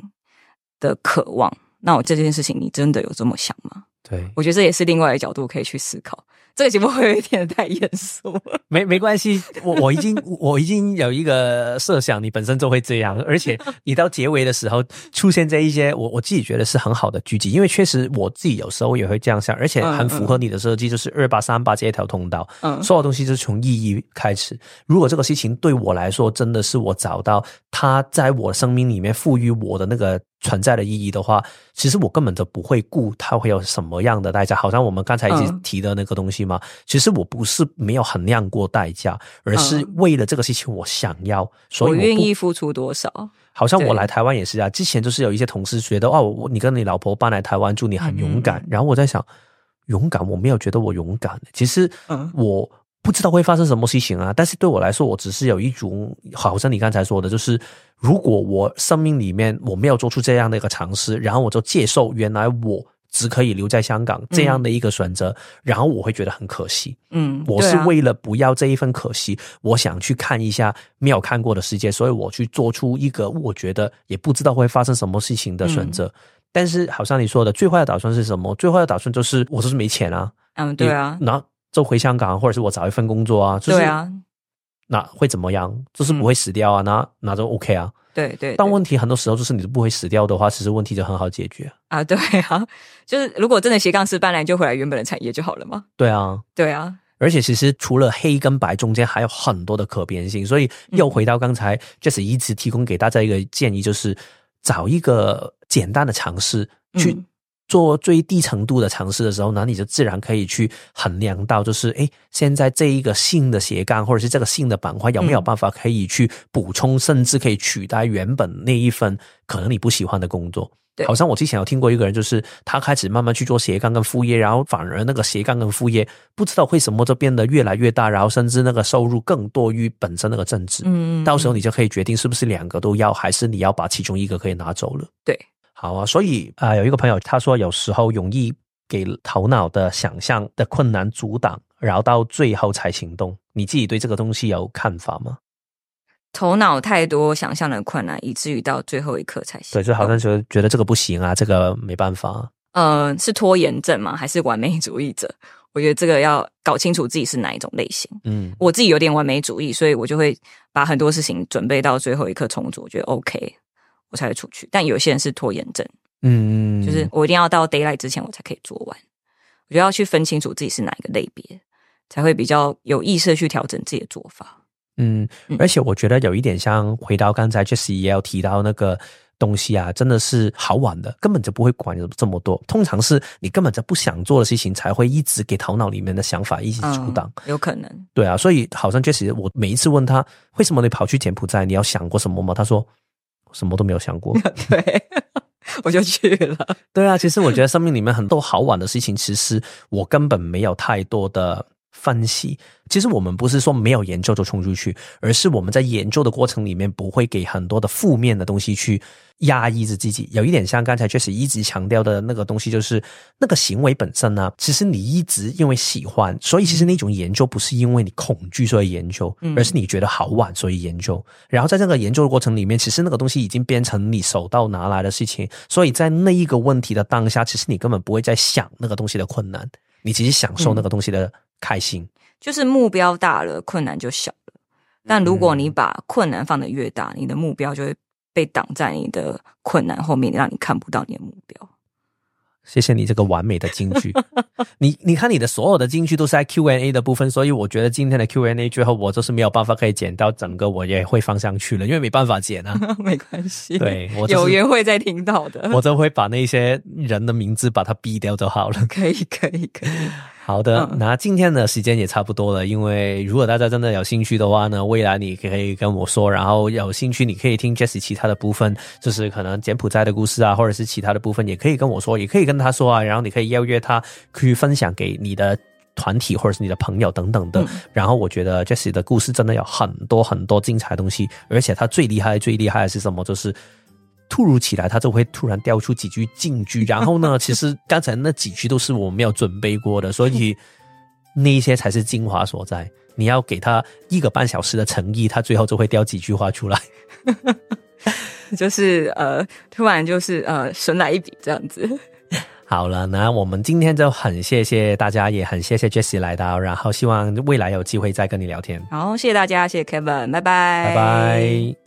的渴望，那我这件事情你真的有这么想吗？对，我觉得这也是另外一个角度可以去思考。这个节目会有一点太严肃，没没关系，我我已经我已经有一个设想，你本身就会这样，而且你到结尾的时候出现这一些，我我自己觉得是很好的剧集，因为确实我自己有时候也会这样想，而且很符合你的设计，就是二八三八这一条通道，嗯，所有东西就是从意义开始。如果这个事情对我来说真的是我找到它在我生命里面赋予我的那个。存在的意义的话，其实我根本就不会顾它会有什么样的代价。好像我们刚才一直提的那个东西嘛，其实我不是没有衡量过代价，而是为了这个事情我想要，所以我愿意付出多少。好像我来台湾也是啊，之前就是有一些同事觉得哦，我你跟你老婆搬来台湾住，你很勇敢。然后我在想，勇敢我没有觉得我勇敢，其实我。不知道会发生什么事情啊！但是对我来说，我只是有一种，好像你刚才说的，就是如果我生命里面我没有做出这样的一个尝试，然后我就接受原来我只可以留在香港这样的一个选择，然后我会觉得很可惜。嗯，我是为了不要这一份可惜，我想去看一下没有看过的世界，所以我去做出一个我觉得也不知道会发生什么事情的选择。但是好像你说的，最坏的打算是什么？最坏的打算就是我就是没钱啊。嗯，对啊，那。就回香港，或者是我找一份工作啊，就是啊，那会怎么样？就是不会死掉啊，那那就 OK 啊。对对，但问题很多时候就是你都不会死掉的话，其实问题就很好解决。啊，对啊，就是如果真的斜杠失败了，你就回来原本的产业就好了嘛。对啊，对啊，而且其实除了黑跟白中间还有很多的可变性，所以又回到刚才 Jesse 一直提供给大家一个建议，就是找一个简单的尝试去。嗯做最低程度的尝试的时候那，你就自然可以去衡量到，就是诶，现在这一个新的斜杠或者是这个新的板块有没有办法可以去补充，甚至可以取代原本那一份可能你不喜欢的工作。对好像我之前有听过一个人，就是他开始慢慢去做斜杠跟副业，然后反而那个斜杠跟副业不知道为什么就变得越来越大，然后甚至那个收入更多于本身那个正职。嗯，到时候你就可以决定是不是两个都要，还是你要把其中一个可以拿走了。对。好啊，所以啊、有一个朋友他说，有时候容易给头脑的想象的困难阻挡，然后到最后才行动。你自己对这个东西有看法吗？头脑太多想象的困难，以至于到最后一刻才行对，就好像觉得觉得这个不行啊，这个没办法。呃，是拖延症吗？还是完美主义者？我觉得这个要搞清楚自己是哪一种类型。嗯我自己有点完美主义，所以我就会把很多事情准备到最后一刻重组，我觉得 OK，我才会出去。但有些人是拖延症，嗯，就是我一定要到 d a y l i g h t 之前我才可以做完。我觉得要去分清楚自己是哪一个类别，才会比较有意识地去调整自己的做法。嗯嗯，而且我觉得有一点像回到刚才 Jesse 也有提到那个东西啊，真的是好玩的，根本就不会管这么多。通常是你根本就不想做的事情，才会一直给头脑里面的想法一直阻挡。嗯有可能。对啊，所以好像 Jesse，我每一次问他为什么你跑去柬埔寨，你要想过什么吗？他说什么都没有想过。对，我就去了。对啊，其实我觉得生命里面很多好玩的事情，其实我根本没有太多的分析。其实我们不是说没有研究就冲出去，而是我们在研究的过程里面不会给很多的负面的东西去压抑着自己。有一点像刚才 Jesse 一直强调的那个东西，就是那个行为本身呢，其实你一直因为喜欢，所以其实那种研究不是因为你恐惧所以研究，嗯而是你觉得好玩所以研究。然后在这个研究的过程里面，其实那个东西已经变成你手到拿来的事情，所以在那一个问题的当下，其实你根本不会再想那个东西的困难，你只是享受那个东西的开心。就是目标大了，困难就小了。但如果你把困难放得越大，你的目标就会被挡在你的困难后面，让你看不到你的目标。谢谢你这个完美的金句。你你看你的所有的金句都是在 Q&A 的部分，所以我觉得今天的 Q&A 最后我就是没有办法可以剪到整个，我也会放上去了，因为没办法剪啊。没关系，对我 就是有缘会再听到的。我就会把那些人的名字把它逼掉就好了。可以，可以，可以。好的，嗯那今天的时间也差不多了。因为如果大家真的有兴趣的话呢，未来你可以跟我说，然后有兴趣你可以听 Jesse 其他的部分，就是可能柬埔寨的故事啊，或者是其他的部分，也可以跟我说，也可以跟他说啊，然后你可以邀约他去分享给你的。团体或者是你的朋友等等的，嗯然后我觉得 Jesse 的故事真的有很多很多精彩的东西，而且他最厉害最厉害的是什么？就是突如其来，他就会突然掉出几句金句，然后呢，其实刚才那几句都是我没有准备过的，所以那一些才是精华所在。你要给他一个半小时的诚意，他最后就会掉几句话出来。就是呃，突然就是呃，神来一笔这样子。好了，那我们今天就很谢谢大家，也很谢谢 Jessie 来到，然后希望未来有机会再跟你聊天。好，谢谢大家，谢谢 Kevin，拜拜，拜拜。